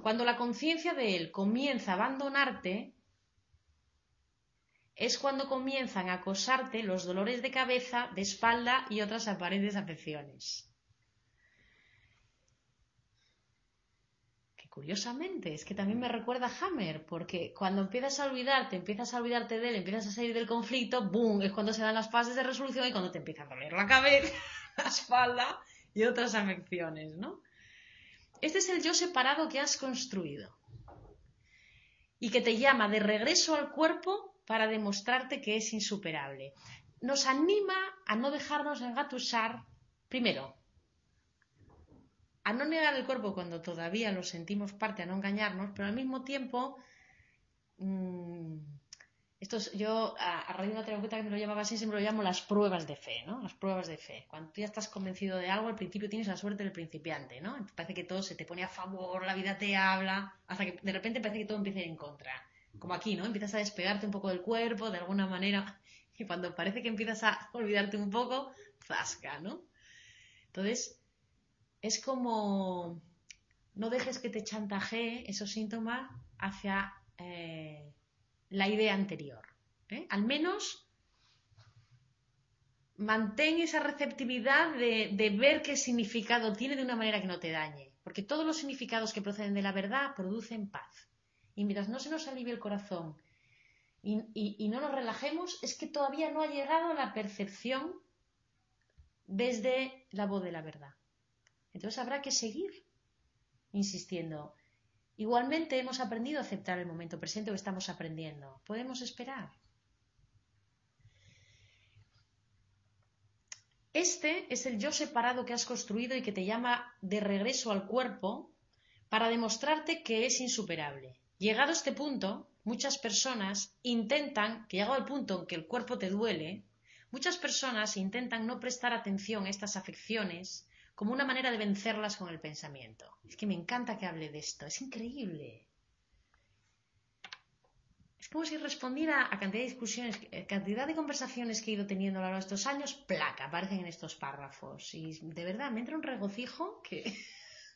[SPEAKER 1] Cuando la conciencia de él comienza a abandonarte, es cuando comienzan a acosarte los dolores de cabeza, de espalda y otras aparentes afecciones. curiosamente, es que también me recuerda a Hammer, porque cuando empiezas a olvidarte, empiezas a olvidarte de él, empiezas a salir del conflicto, ¡boom! Es cuando se dan las fases de resolución y cuando te empieza a doler la cabeza, *laughs* la espalda y otras afecciones, ¿no? Este es el yo separado que has construido y que te llama de regreso al cuerpo para demostrarte que es insuperable. Nos anima a no dejarnos engatusar, primero, a no negar el cuerpo cuando todavía lo sentimos parte, a no engañarnos, pero al mismo tiempo, mmm, yo a, raíz de una terapeuta que me lo llamaba así, siempre lo llamo las pruebas de fe, ¿no? Las pruebas de fe. Cuando tú ya estás convencido de algo, al principio tienes la suerte del principiante, ¿no? Parece que todo se te pone a favor, la vida te habla, hasta que de repente parece que todo empieza a ir en contra. Como aquí, ¿no? Empiezas a despegarte un poco del cuerpo, de alguna manera, *laughs* y cuando parece que empiezas a olvidarte un poco, zasca, ¿no? Entonces, es como no dejes que te chantajee esos síntomas hacia eh, la idea anterior. ¿eh? Al menos mantén esa receptividad de, de, ver qué significado tiene de una manera que no te dañe. Porque todos los significados que proceden de la verdad producen paz. Y mientras no se nos alivie el corazón y, y no nos relajemos, es que todavía no ha llegado la percepción desde la voz de la verdad. Entonces habrá que seguir insistiendo. Igualmente hemos aprendido a aceptar el momento presente o estamos aprendiendo. Podemos esperar. Este es el yo separado que has construido y que te llama de regreso al cuerpo para demostrarte que es insuperable. Llegado a este punto, muchas personas intentan, que llegado al punto en que el cuerpo te duele, muchas personas intentan no prestar atención a estas afecciones como una manera de vencerlas con el pensamiento. Es que me encanta que hable de esto, es increíble. Es como si respondiera a cantidad de discusiones, eh, cantidad de conversaciones que he ido teniendo a lo largo de estos años, placa, aparecen en estos párrafos. Y de verdad, me entra un regocijo que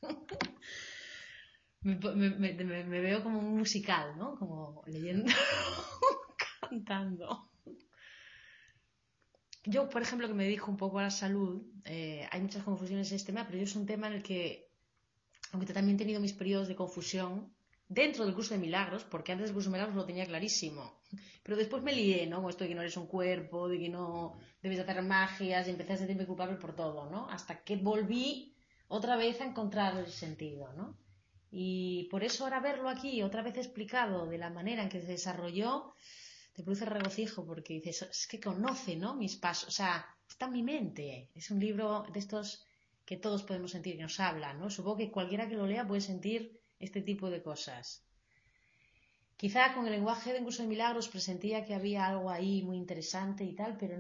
[SPEAKER 1] *laughs* me, veo como un musical, ¿no? Como leyendo, *laughs* cantando. Yo, por ejemplo, que me dedico un poco a la salud, eh, hay muchas confusiones en este tema, pero yo es un tema en el que, aunque también he tenido mis periodos de confusión, dentro del curso de milagros, porque antes del curso de milagros lo tenía clarísimo, pero después me lié, ¿no? Con esto de que no eres un cuerpo, de que no debes hacer magias y empecé a sentirme culpable por todo, ¿no? Hasta que volví otra vez a encontrar el sentido, ¿no? Y por eso ahora verlo aquí otra vez explicado de la manera en que se desarrolló, te produce regocijo porque dices, es que conoce, ¿no? Mis pasos, o sea, está en mi mente. Es un libro de estos que todos podemos sentir, que nos habla, ¿no? Supongo que cualquiera que lo lea puede sentir este tipo de cosas. Quizá con el lenguaje de un curso de milagros presentía que había algo ahí muy interesante y tal, pero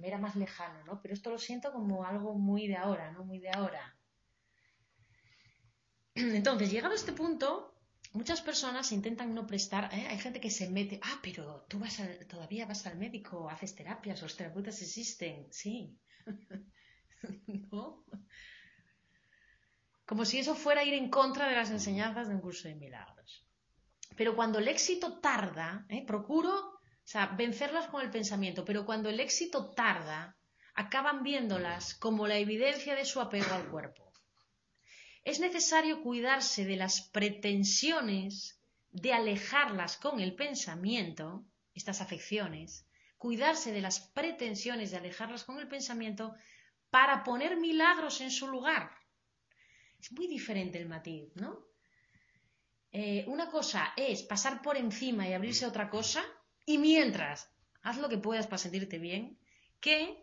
[SPEAKER 1] era más lejano, ¿no? Pero esto lo siento como algo muy de ahora, ¿no? Muy de ahora. *clears throat* Entonces, llegado a este punto, muchas personas intentan no prestar, ¿eh? hay gente que se mete, ah, pero tú vas todavía vas al médico, haces terapias, los terapeutas existen, sí. *laughs* ¿No? Como si eso fuera ir en contra de las enseñanzas de un curso de milagros. Pero cuando el éxito tarda, ¿eh? procuro o sea, vencerlas con el pensamiento, pero cuando el éxito tarda, acaban viéndolas como la evidencia de su apego al cuerpo. Es necesario cuidarse de las pretensiones de alejarlas con el pensamiento, estas afecciones, cuidarse de las pretensiones de alejarlas con el pensamiento para poner milagros en su lugar. Es muy diferente el matiz, ¿no? eh, una cosa es pasar por encima y abrirse a otra cosa, y mientras haz lo que puedas para sentirte bien, que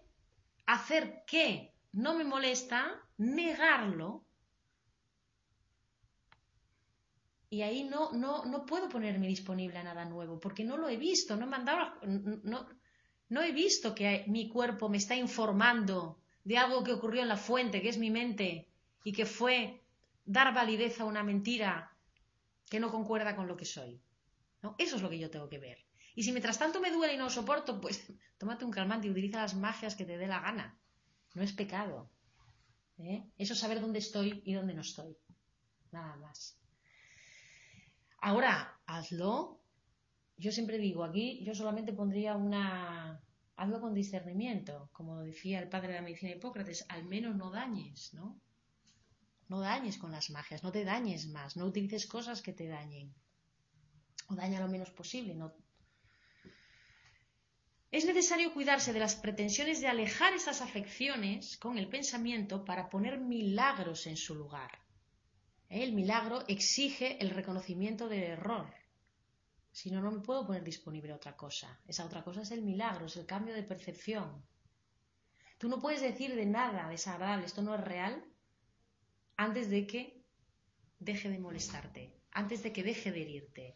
[SPEAKER 1] hacer que no me molesta, negarlo, y ahí no, no, no puedo ponerme disponible a nada nuevo, porque no lo he visto, no he mandado, no, no he visto que mi cuerpo me está informando de algo que ocurrió en la fuente, que es mi mente, y que fue dar validez a una mentira que no concuerda con lo que soy. ¿no? Eso es lo que yo tengo que ver. Y si mientras tanto me duele y no soporto, pues *laughs* tómate un calmante y utiliza las magias que te dé la gana. No es pecado. ¿eh? Eso es saber dónde estoy y dónde no estoy. Nada más. Ahora, hazlo. Yo siempre digo, aquí yo solamente pondría una... Hazlo con discernimiento. Como decía el padre de la medicina Hipócrates, al menos no dañes, ¿no? No dañes con las magias, no te dañes más, no utilices cosas que te dañen. O daña lo menos posible. No... Es necesario cuidarse de las pretensiones de alejar esas afecciones con el pensamiento para poner milagros en su lugar. El milagro exige el reconocimiento del error. Si no, no me puedo poner disponible a otra cosa. Esa otra cosa es el milagro, es el cambio de percepción. Tú no puedes decir de nada desagradable, esto no es real, antes de que deje de molestarte, antes de que deje de herirte.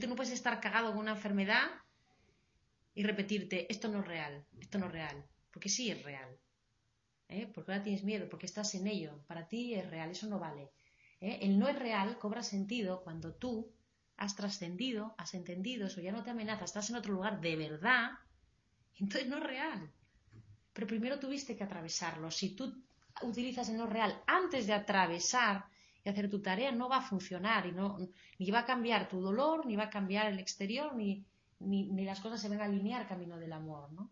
[SPEAKER 1] Tú no puedes estar cagado con una enfermedad y repetirte, esto no es real, esto no es real, porque sí es real. ¿eh? Porque ahora tienes miedo, porque estás en ello, para ti es real, eso no vale. ¿Eh? El no es real cobra sentido cuando tú has trascendido, has entendido eso, ya no te amenaza, estás en otro lugar de verdad, entonces no es real. Pero primero tuviste que atravesarlo. Si tú utilizas el no real antes de atravesar y hacer tu tarea, no va a funcionar y no, ni va a cambiar tu dolor, ni va a cambiar el exterior, ni, ni, las cosas se van a alinear camino del amor. ¿no?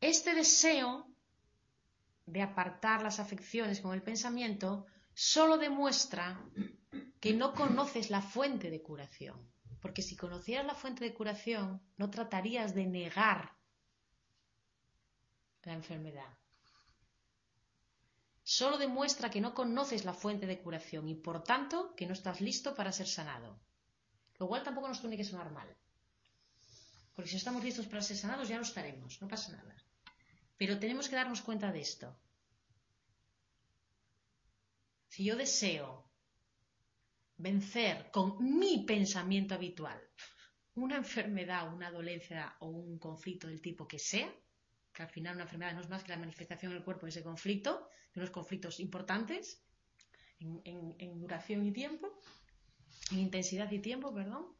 [SPEAKER 1] Este deseo de apartar las afecciones con el pensamiento solo demuestra que no conoces la fuente de curación. Porque si conocieras la fuente de curación, no tratarías de negar la enfermedad. Solo demuestra que no conoces la fuente de curación y por tanto que no estás listo para ser sanado. Lo cual tampoco nos tiene que sonar mal. Porque si estamos listos para ser sanados ya lo estaremos, no pasa nada. Pero tenemos que darnos cuenta de esto. Si yo deseo vencer con mi pensamiento habitual una enfermedad, una dolencia o un conflicto del tipo que sea, que al final una enfermedad no es más que la manifestación en el cuerpo de ese conflicto, de unos conflictos importantes en, duración y tiempo, en intensidad y tiempo, perdón.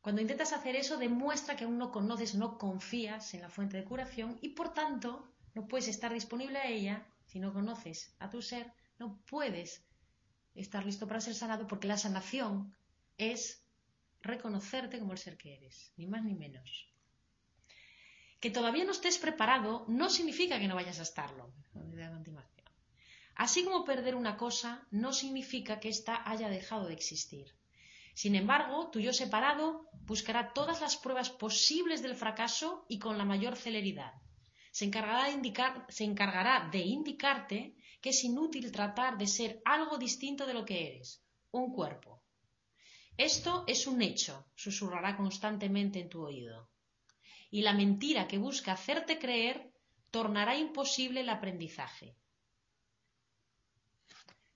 [SPEAKER 1] Cuando intentas hacer eso, demuestra que aún no conoces, no confías en la fuente de curación y por tanto no puedes estar disponible a ella si no conoces a tu ser, no puedes estar listo para ser sanado porque la sanación es reconocerte como el ser que eres, ni más ni menos. Que todavía no estés preparado no significa que no vayas a estarlo. Así como perder una cosa no significa que ésta haya dejado de existir. Sin embargo, tu yo separado buscará todas las pruebas posibles del fracaso y con la mayor celeridad. Se encargará de, se encargará de indicarte que es inútil tratar de ser algo distinto de lo que eres, un cuerpo. Esto es un hecho, susurrará constantemente en tu oído y la mentira que busca hacerte creer tornará imposible el aprendizaje.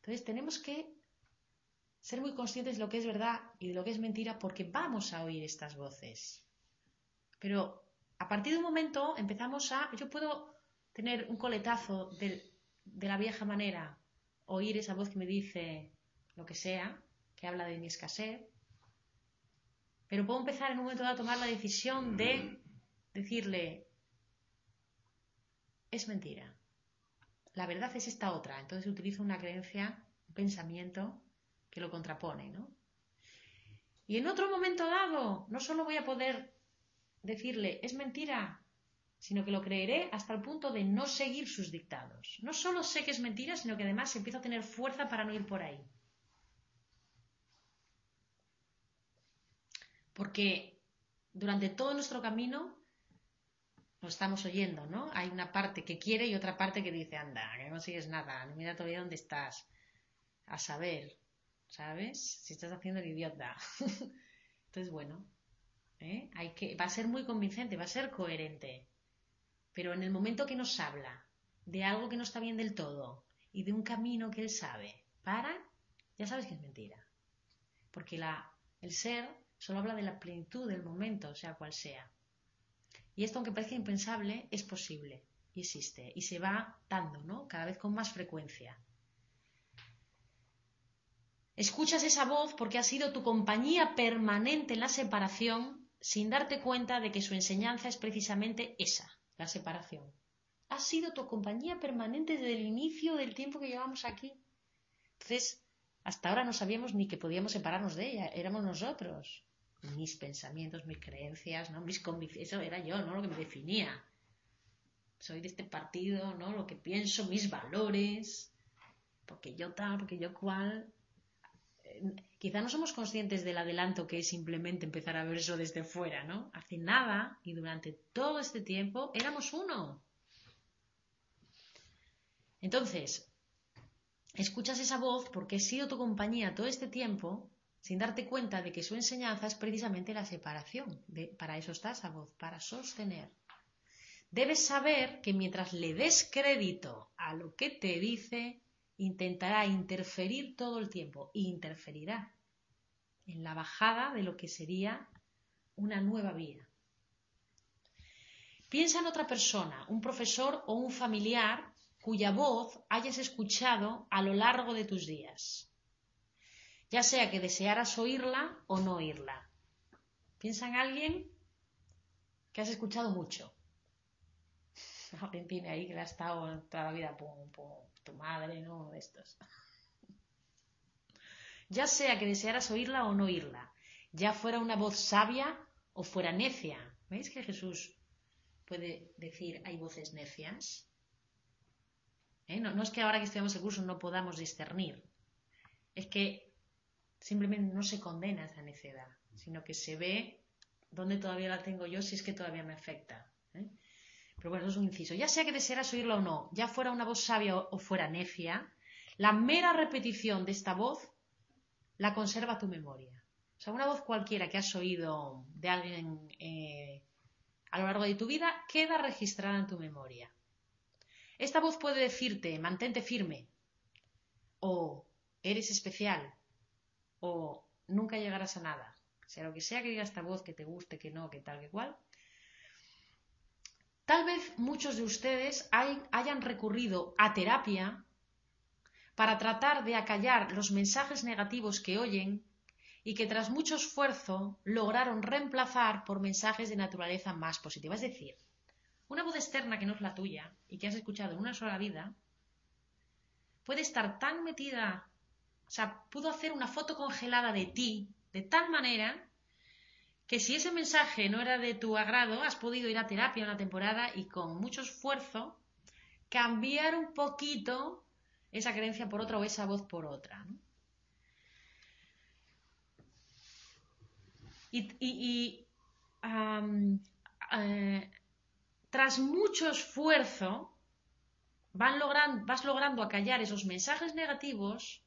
[SPEAKER 1] Entonces tenemos que ser muy conscientes de lo que es verdad y de lo que es mentira porque vamos a oír estas voces. Pero a partir de un momento empezamos a... Yo puedo tener un coletazo de, de la vieja manera, oír esa voz que me dice lo que sea, que habla de mi escasez, pero puedo empezar en un momento dado a tomar la decisión de decirle, es mentira. La verdad es esta otra. Entonces utilizo una creencia, un pensamiento que lo contrapone, ¿no? Y en otro momento dado, no solo voy a poder decirle, es mentira, sino que lo creeré hasta el punto de no seguir sus dictados. No solo sé que es mentira, sino que además empiezo a tener fuerza para no ir por ahí. Porque durante todo nuestro camino lo estamos oyendo, ¿no? Hay una parte que quiere y otra parte que dice, anda, que no consigues nada, mira todavía dónde estás. A saber, ¿sabes? Si estás haciendo el idiota. *laughs* Entonces, bueno, ¿eh? Hay que, va a ser muy convincente, va a ser coherente. Pero en el momento que nos habla de algo que no está bien del todo y de un camino que él sabe, para, ya sabes que es mentira. Porque la, el ser solo habla de la plenitud del momento, sea cual sea. Y esto, aunque parezca impensable, es posible y existe y se va dando, ¿no? Cada vez con más frecuencia. Escuchas esa voz porque ha sido tu compañía permanente en la separación sin darte cuenta de que su enseñanza es precisamente esa, la separación. Ha sido tu compañía permanente desde el inicio del tiempo que llevamos aquí. Entonces, hasta ahora no sabíamos ni que podíamos separarnos de ella, éramos nosotros mis pensamientos, mis creencias, ¿no? Mis convicciones, eso era yo, ¿no? Lo que me definía. Soy de este partido, ¿no? Lo que pienso, mis valores, porque yo tal, porque yo cual. Quizá no somos conscientes del adelanto que es simplemente empezar a ver eso desde fuera, ¿no? Hace nada y durante todo este tiempo éramos uno. Entonces, escuchas esa voz porque he sido tu compañía todo este tiempo sin darte cuenta de que su enseñanza es precisamente la separación. para eso está esa voz, para sostener. Debes saber que mientras le des crédito a lo que te dice, intentará interferir todo el tiempo interferirá en la bajada de lo que sería una nueva vía. Piensa en otra persona, un profesor o un familiar cuya voz hayas escuchado a lo largo de tus días ya sea que desearas oírla o no oírla. Piensa en alguien que has escuchado mucho. *laughs* Alguien tiene ahí que le ha estado toda la vida, tu madre, ¿no? De estos. Ya sea que desearas oírla o no oírla, ya fuera una voz sabia o fuera necia. ¿Veis que Jesús puede decir hay voces necias? ¿Eh? No, no es que ahora que estudiamos el curso no podamos discernir. Es que simplemente no se condena esa necedad, sino que se ve dónde todavía la tengo yo si es que todavía me afecta. Pero bueno, es un inciso. Ya sea que desearas oírla o no, ya fuera una voz sabia o fuera necia, la mera repetición de esta voz la conserva tu memoria. O sea, una voz cualquiera que has oído de alguien eh, a lo largo de tu vida queda registrada en tu memoria. Esta voz puede decirte, mantente firme, o eres especial, o nunca llegarás a nada. Sea lo que sea que diga esta voz, que te guste, que no, que tal, que cual. Tal vez muchos de ustedes hayan recurrido a terapia para tratar de acallar los mensajes negativos que oyen y que tras mucho esfuerzo lograron reemplazar por mensajes de naturaleza más positiva. Es decir, una voz externa que no es la tuya y que has escuchado en una sola vida puede estar tan metida o sea, pudo hacer una foto congelada de ti de tal manera que si ese mensaje no era de tu agrado, has podido ir a terapia una temporada y con mucho esfuerzo cambiar un poquito esa creencia por otra o esa voz por otra. Y, eh, tras mucho esfuerzo, vas logrando acallar esos mensajes negativos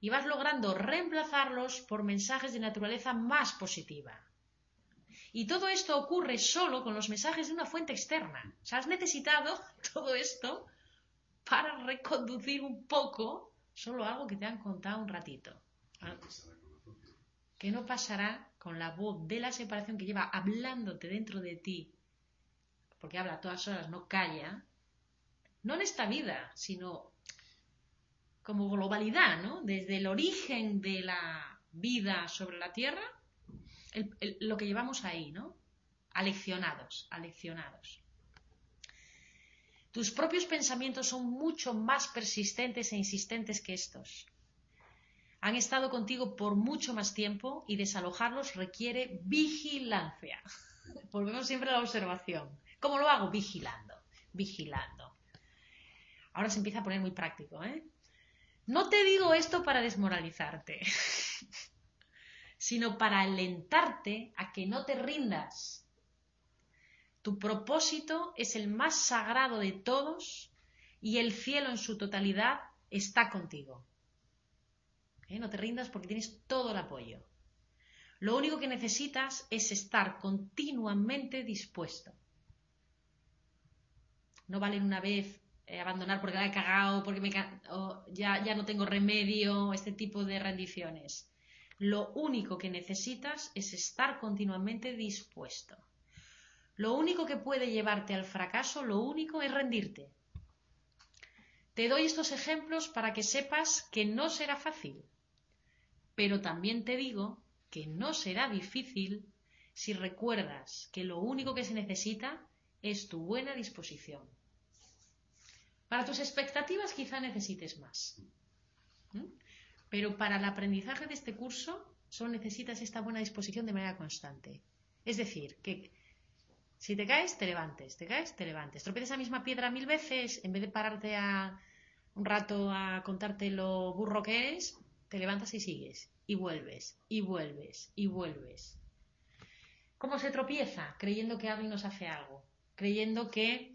[SPEAKER 1] y vas logrando reemplazarlos por mensajes de naturaleza más positiva. Y todo esto ocurre solo con los mensajes de una fuente externa. O sea, has necesitado todo esto para reconducir un poco solo algo que te han contado un ratito. ¿Qué no pasará con la voz de la separación que lleva hablándote dentro de ti? Porque habla a todas horas, no calla. No en esta vida, sino como globalidad, ¿no? Desde el origen de la vida sobre la Tierra, lo que llevamos ahí, ¿no? Aleccionados, aleccionados. Tus propios pensamientos son mucho más persistentes e insistentes que estos. Han estado contigo por mucho más tiempo y desalojarlos requiere vigilancia. *laughs* Volvemos siempre a la observación. ¿Cómo lo hago? Vigilando, vigilando. Ahora se empieza a poner muy práctico, ¿eh? No te digo esto para desmoralizarte, *laughs* sino para alentarte a que no te rindas. Tu propósito es el más sagrado de todos y el cielo en su totalidad está contigo. ¿Eh? No te rindas porque tienes todo el apoyo. Lo único que necesitas es estar continuamente dispuesto. No vale una vez eh, abandonar porque la he cagado, porque me, ya, ya no tengo remedio, este tipo de rendiciones. Lo único que necesitas es estar continuamente dispuesto. Lo único que puede llevarte al fracaso, lo único es rendirte. Te doy estos ejemplos para que sepas que no será fácil, pero también te digo que no será difícil si recuerdas que lo único que se necesita es tu buena disposición. Para tus expectativas quizá necesites más. Pero para el aprendizaje de este curso solo necesitas esta buena disposición de manera constante. Es decir, que si te caes, te levantes, te caes, te levantes. Tropiezas la misma piedra mil veces, en vez de pararte a un rato a contarte lo burro que eres, te levantas y sigues, y vuelves, y vuelves, y vuelves. ¿Cómo se tropieza? Creyendo que alguien nos hace algo, creyendo que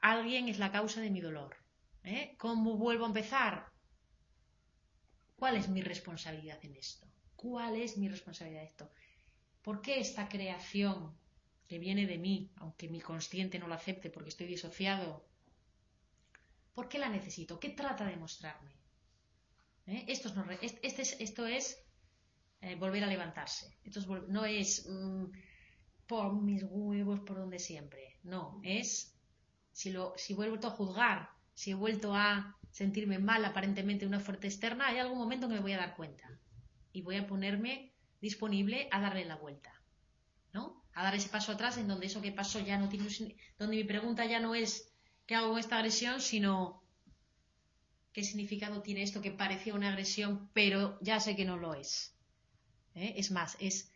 [SPEAKER 1] alguien es la causa de mi dolor. ¿eh? ¿Cómo vuelvo a empezar? ¿Cuál es mi responsabilidad en esto? ¿Cuál es mi responsabilidad en esto? ¿Por qué esta creación que viene de mí, aunque mi consciente no lo acepte porque estoy disociado, ¿por qué la necesito? ¿Qué trata de mostrarme? ¿Eh? Esto es, este esto es eh, volver a levantarse. Esto no es mm, por mis huevos, por donde siempre. No, es si, lo, si he vuelto a juzgar, si he vuelto a sentirme mal aparentemente una fuerte externa, hay algún momento que me voy a dar cuenta y voy a ponerme disponible a darle la vuelta, ¿no? A dar ese paso atrás en donde eso que pasó ya no tiene, donde mi pregunta ya no es qué hago con esta agresión, sino qué significado tiene esto que parecía una agresión, pero ya sé que no lo es. ¿eh? Es más, es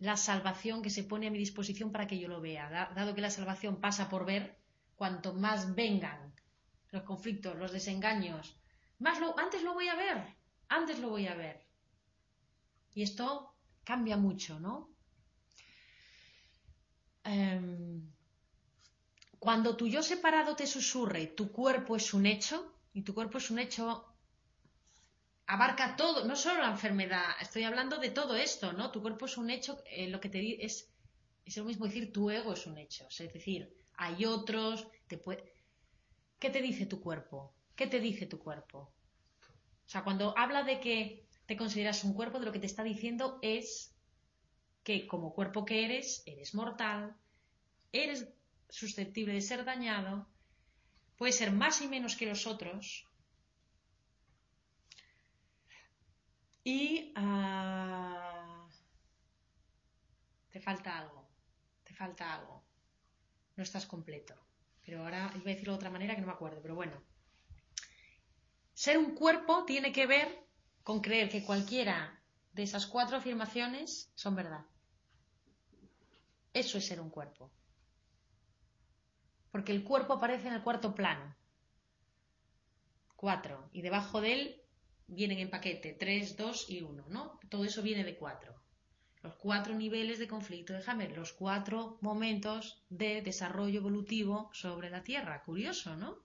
[SPEAKER 1] la salvación que se pone a mi disposición para que yo lo vea. Dado que la salvación pasa por ver, cuanto más vengan los conflictos, los desengaños. Más lo, antes lo voy a ver, antes lo voy a ver. Y esto cambia mucho, ¿no? Em, cuando tu yo separado te susurre, tu cuerpo es un hecho, y tu cuerpo es un hecho, abarca todo, no solo la enfermedad, estoy hablando de todo esto, ¿no? Tu cuerpo es un hecho, eh, lo que te es, es lo mismo decir tu ego es un hecho, es decir, hay otros, te puede, ¿Qué te dice tu cuerpo? ¿Qué te dice tu cuerpo? O sea, cuando habla de que te consideras un cuerpo, de lo que te está diciendo es que como cuerpo que eres, eres mortal, eres susceptible de ser dañado, puedes ser más y menos que los otros. Y ah, te falta algo, te falta algo, no estás completo. Pero ahora iba a decirlo de otra manera que no me acuerdo, pero bueno. Ser un cuerpo tiene que ver con creer que cualquiera de esas cuatro afirmaciones son verdad. Eso es ser un cuerpo. Porque el cuerpo aparece en el cuarto plano. Cuatro. Y debajo de él vienen en paquete tres, dos y uno, ¿no? Todo eso viene de cuatro los cuatro niveles de conflicto de los cuatro momentos de desarrollo evolutivo sobre la Tierra. Curioso, ¿no?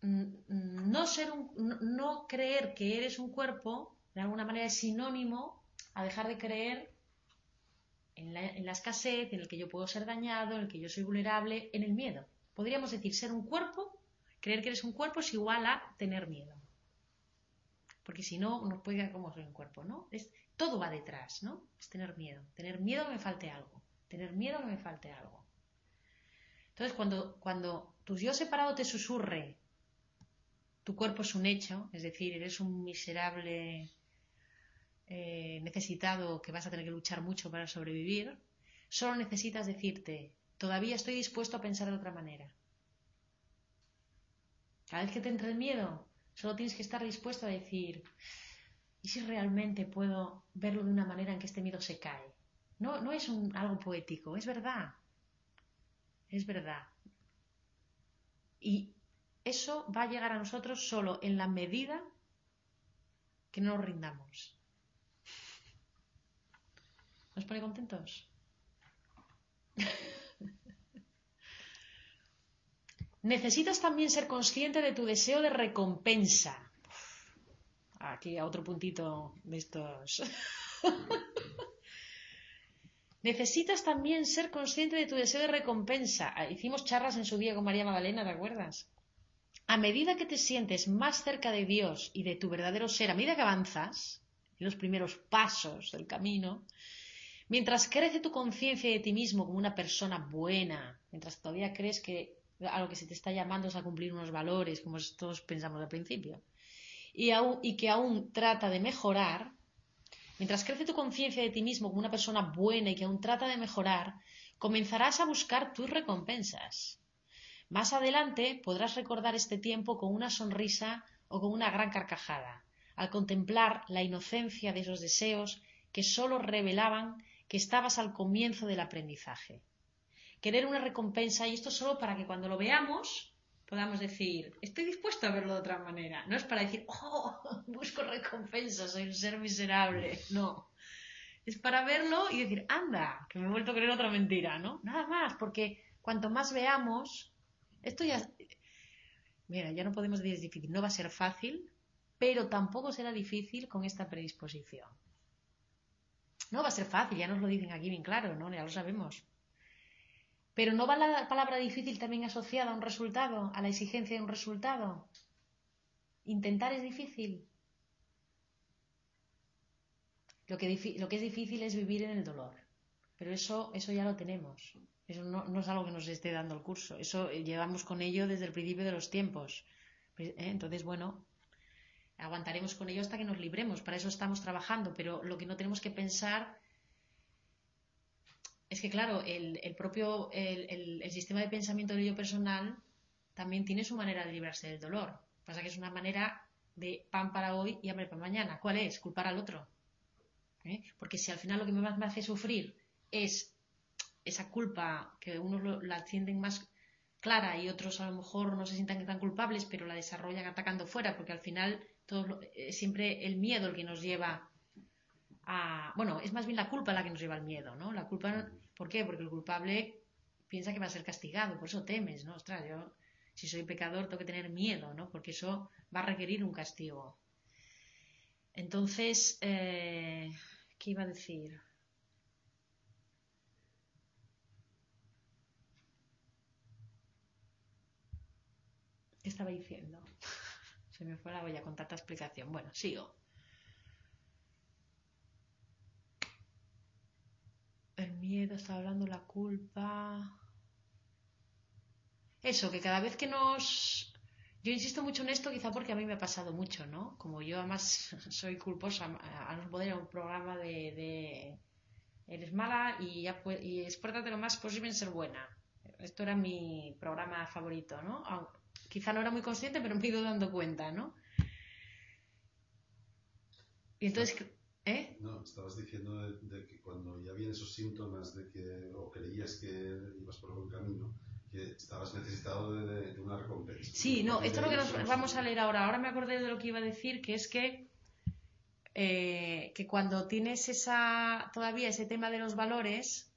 [SPEAKER 1] Mm, mm, no, ser un, no creer que eres un cuerpo, de alguna manera, es sinónimo a dejar de creer en la escasez, en el que yo puedo ser dañado, en el que yo soy vulnerable, en el miedo. Podríamos decir, ser un cuerpo, creer que eres un cuerpo es igual a tener miedo porque si no, nos puede quedar como un cuerpo, ¿no? Es, todo va detrás, ¿no? Es tener miedo, tener miedo que me falte algo, tener miedo que me falte algo. Entonces, cuando, cuando tu yo separado te susurre, tu cuerpo es un hecho, es decir, eres un miserable eh, necesitado que vas a tener que luchar mucho para sobrevivir, solo necesitas decirte, todavía estoy dispuesto a pensar de otra manera. Cada vez que te entre el miedo, Solo tienes que estar dispuesto a decir, ¿y si realmente puedo verlo de una manera en que este miedo se cae? No, no es algo poético, es verdad. Es verdad. Y eso va a llegar a nosotros solo en la medida que no nos rindamos. ¿Nos pone contentos? *laughs* Necesitas también ser consciente de tu deseo de recompensa. Aquí a otro puntito de estos. *laughs* Necesitas también ser consciente de tu deseo de recompensa. Ah, hicimos charlas en su día con María Magdalena, ¿te acuerdas? A medida que te sientes más cerca de Dios y de tu verdadero ser, a medida que avanzas en los primeros pasos del camino, mientras crece tu conciencia de ti mismo como una persona buena, mientras todavía crees que a lo que se te está llamando es a cumplir unos valores, como todos pensamos al principio, y, y que aún trata de mejorar, Mientras crece tu conciencia de ti mismo como una persona buena y que aún trata de mejorar, comenzarás a buscar tus recompensas. Más adelante podrás recordar este tiempo con una sonrisa o con una gran carcajada, al contemplar la inocencia de esos deseos que sólo revelaban que estabas al comienzo del aprendizaje. Querer una recompensa, y esto solo para que cuando lo veamos podamos decir, estoy dispuesto a verlo de otra manera. No es para decir, oh, *laughs* busco recompensa, soy un ser miserable. No. Es para verlo y decir, anda, que me he vuelto a creer otra mentira, ¿no? Nada más, porque cuanto más veamos, esto ya. Mira, ya no podemos decir es difícil, no va a ser fácil, pero tampoco será difícil con esta predisposición. No va a ser fácil, ya nos lo dicen aquí bien claro, ¿no? Ya lo sabemos. Pero ¿no va la palabra difícil también asociada a un resultado, a la exigencia de un resultado? Intentar es difícil. Lo que, es difícil es vivir en el dolor. Pero eso, eso ya lo tenemos. Eso no, es algo que nos esté dando el curso. Eso eh, llevamos con ello desde el principio de los tiempos. Pues, ¿eh? Entonces, bueno, aguantaremos con ello hasta que nos libremos. Para eso estamos trabajando. Pero lo que no tenemos que pensar es que, claro, el, propio el, sistema de pensamiento del yo personal también tiene su manera de librarse del dolor. Pasa que es una manera de pan para hoy y hambre para mañana. ¿Cuál es? Culpar al otro. ¿Eh? Porque si al final lo que más me hace sufrir es esa culpa que unos la sienten más clara y otros a lo mejor no se sientan tan culpables, pero la desarrollan atacando fuera, porque al final todo es siempre el miedo el que nos lleva bueno, es más bien la culpa la que nos lleva al miedo, ¿no? La culpa, ¿por qué? Porque el culpable piensa que va a ser castigado, por eso temes, ¿no? Ostras, yo si soy pecador tengo que tener miedo, ¿no? Porque eso va a requerir un castigo. Entonces, eh, ¿qué iba a decir? ¿Qué estaba diciendo? *laughs* Se me fue la olla con tanta explicación. Bueno, sigo. El miedo, está hablando la culpa. Eso, que cada vez que nos... Yo insisto mucho en esto quizá porque a mí me ha pasado mucho, ¿no? Como yo además *laughs* soy culposa, a no poder un programa de, Eres mala y, ya, y esfuérzate lo más posible en ser buena. Esto era mi programa favorito, ¿no? quizá no era muy consciente, pero me he ido dando cuenta, ¿no? Y entonces... ¿Eh?
[SPEAKER 3] No, estabas diciendo de, que cuando ya habían esos síntomas de que o creías que ibas por buen camino, que estabas necesitado de, una recompensa.
[SPEAKER 1] Sí, no, esto es lo que nos vamos a leer ahora. Ahora me acordé de lo que iba a decir, que es que eh, que cuando tienes esa todavía ese tema de los valores,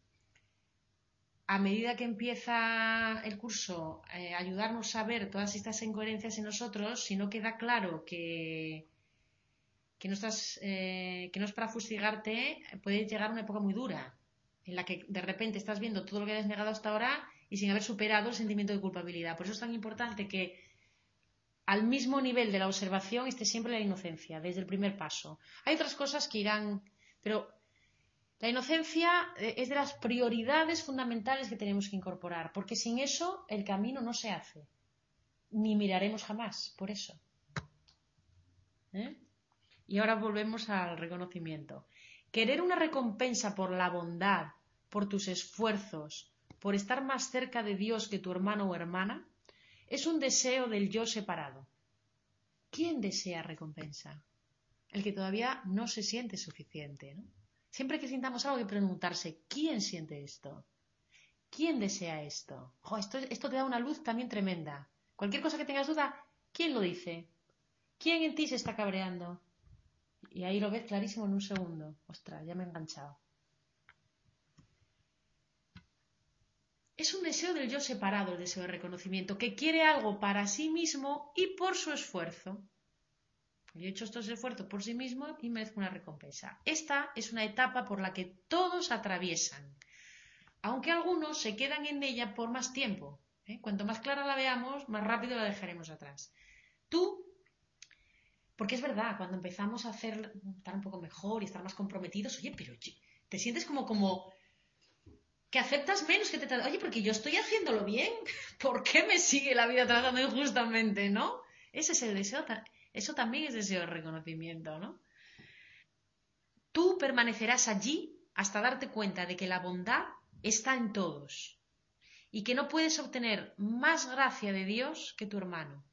[SPEAKER 1] a medida que empieza el curso eh, ayudarnos a ver todas estas incoherencias en nosotros, si no queda claro que que no, estás, eh, que no es para fustigarte, puede llegar una época muy dura, en la que de repente estás viendo todo lo que has negado hasta ahora y sin haber superado el sentimiento de culpabilidad. Por eso es tan importante que al mismo nivel de la observación esté siempre la inocencia, desde el primer paso. Hay otras cosas que irán, pero la inocencia eh, es de las prioridades fundamentales que tenemos que incorporar, porque sin eso el camino no se hace, ni miraremos jamás, por eso. ¿Eh? Y ahora volvemos al reconocimiento. Querer una recompensa por la bondad, por tus esfuerzos, por estar más cerca de Dios que tu hermano o hermana, es un deseo del yo separado. ¿Quién desea recompensa? El que todavía no se siente suficiente. Siempre que sintamos algo, hay que preguntarse, ¿quién siente esto? ¿Quién desea esto? esto? Esto te da una luz también tremenda. Cualquier cosa que tengas duda, ¿quién lo dice? ¿Quién en ti se está cabreando? Y ahí lo ves clarísimo en un segundo. Ostras, ya me he enganchado. Es un deseo del yo separado, el deseo de reconocimiento, que quiere algo para sí mismo y por su esfuerzo. Yo he hecho estos esfuerzos por sí mismo y merezco una recompensa. Esta es una etapa por la que todos atraviesan, aunque algunos se quedan en ella por más tiempo. ¿eh? Cuanto más clara la veamos, más rápido la dejaremos atrás. Tú porque es verdad, cuando empezamos a hacer, estar un poco mejor y estar más comprometidos, oye, pero te sientes como, como que aceptas menos que te Oye, porque yo estoy haciéndolo bien, *laughs* ¿por qué me sigue la vida tratando injustamente, no? Ese es el deseo, eso también es deseo de reconocimiento, ¿no? Tú permanecerás allí hasta darte cuenta de que la bondad está en todos y que no puedes obtener más gracia de Dios que tu hermano.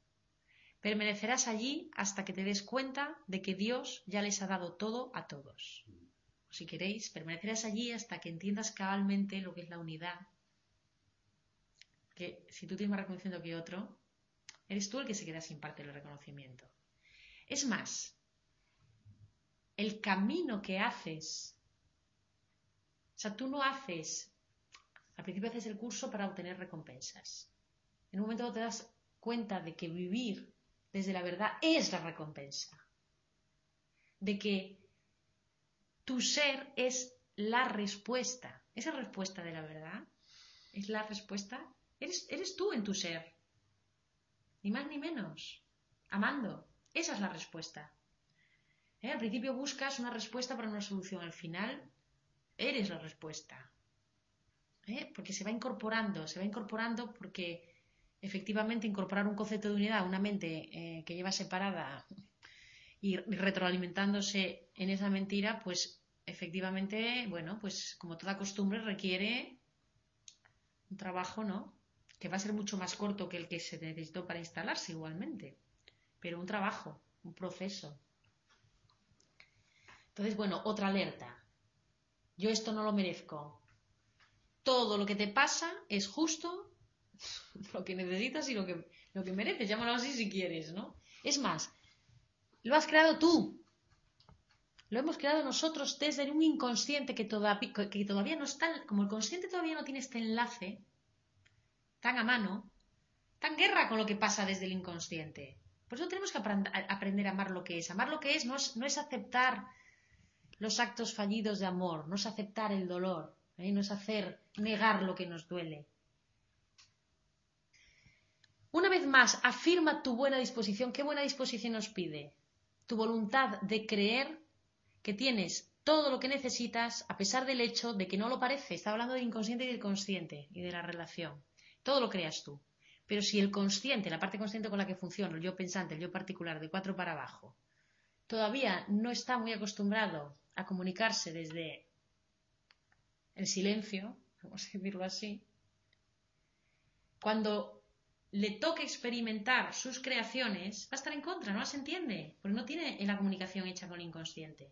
[SPEAKER 1] Permanecerás allí hasta que te des cuenta de que Dios ya les ha dado todo a todos. si queréis, permanecerás allí hasta que entiendas cabalmente lo que es la unidad. Que si tú tienes más reconocimiento que otro, eres tú el que se queda sin parte del reconocimiento. Es más, el camino que haces, o sea, tú no haces, al principio haces el curso para obtener recompensas. En un momento te das cuenta de que vivir desde la verdad es la recompensa, de que tu ser es la respuesta, esa respuesta de la verdad es la respuesta, eres, tú en tu ser, ni más ni menos, amando. Esa es la respuesta. ¿Eh? Al principio buscas una respuesta para una solución, al final eres la respuesta. ¿Eh? Porque se va incorporando, se va incorporando porque efectivamente incorporar un concepto de unidad, una mente eh, que lleva separada y retroalimentándose en esa mentira, pues efectivamente, bueno, pues como toda costumbre requiere un trabajo, ¿no? Que va a ser mucho más corto que el que se necesitó para instalarse igualmente pero un trabajo, un proceso. Entonces, bueno, otra alerta. Yo esto no lo merezco. Todo lo que te pasa es justo *laughs* lo que necesitas y lo que, lo que mereces, llámalo así si quieres, ¿no? Es más, lo has creado tú. Lo hemos creado nosotros desde un inconsciente que, que todavía no está, como el consciente todavía no tiene este enlace tan a mano, tan guerra con lo que pasa desde el inconsciente. Por eso tenemos que aprender a amar lo que es. Amar lo que es no es, aceptar los actos fallidos de amor, no es aceptar el dolor, ¿eh? no es hacer negar lo que nos duele. Una vez más, afirma tu buena disposición. ¿Qué buena disposición nos pide? Tu voluntad de creer que tienes todo lo que necesitas a pesar del hecho de que no lo parece. Está hablando del inconsciente y del consciente y de la relación. Todo lo creas tú. Pero si el consciente, la parte consciente con la que funciona, el yo pensante, el yo particular, de cuatro para abajo, todavía no está muy acostumbrado a comunicarse desde el silencio, *laughs* vamos a decirlo así, cuando le toque experimentar sus creaciones, va a estar en contra, no las entiende, porque no tiene la comunicación hecha con el inconsciente.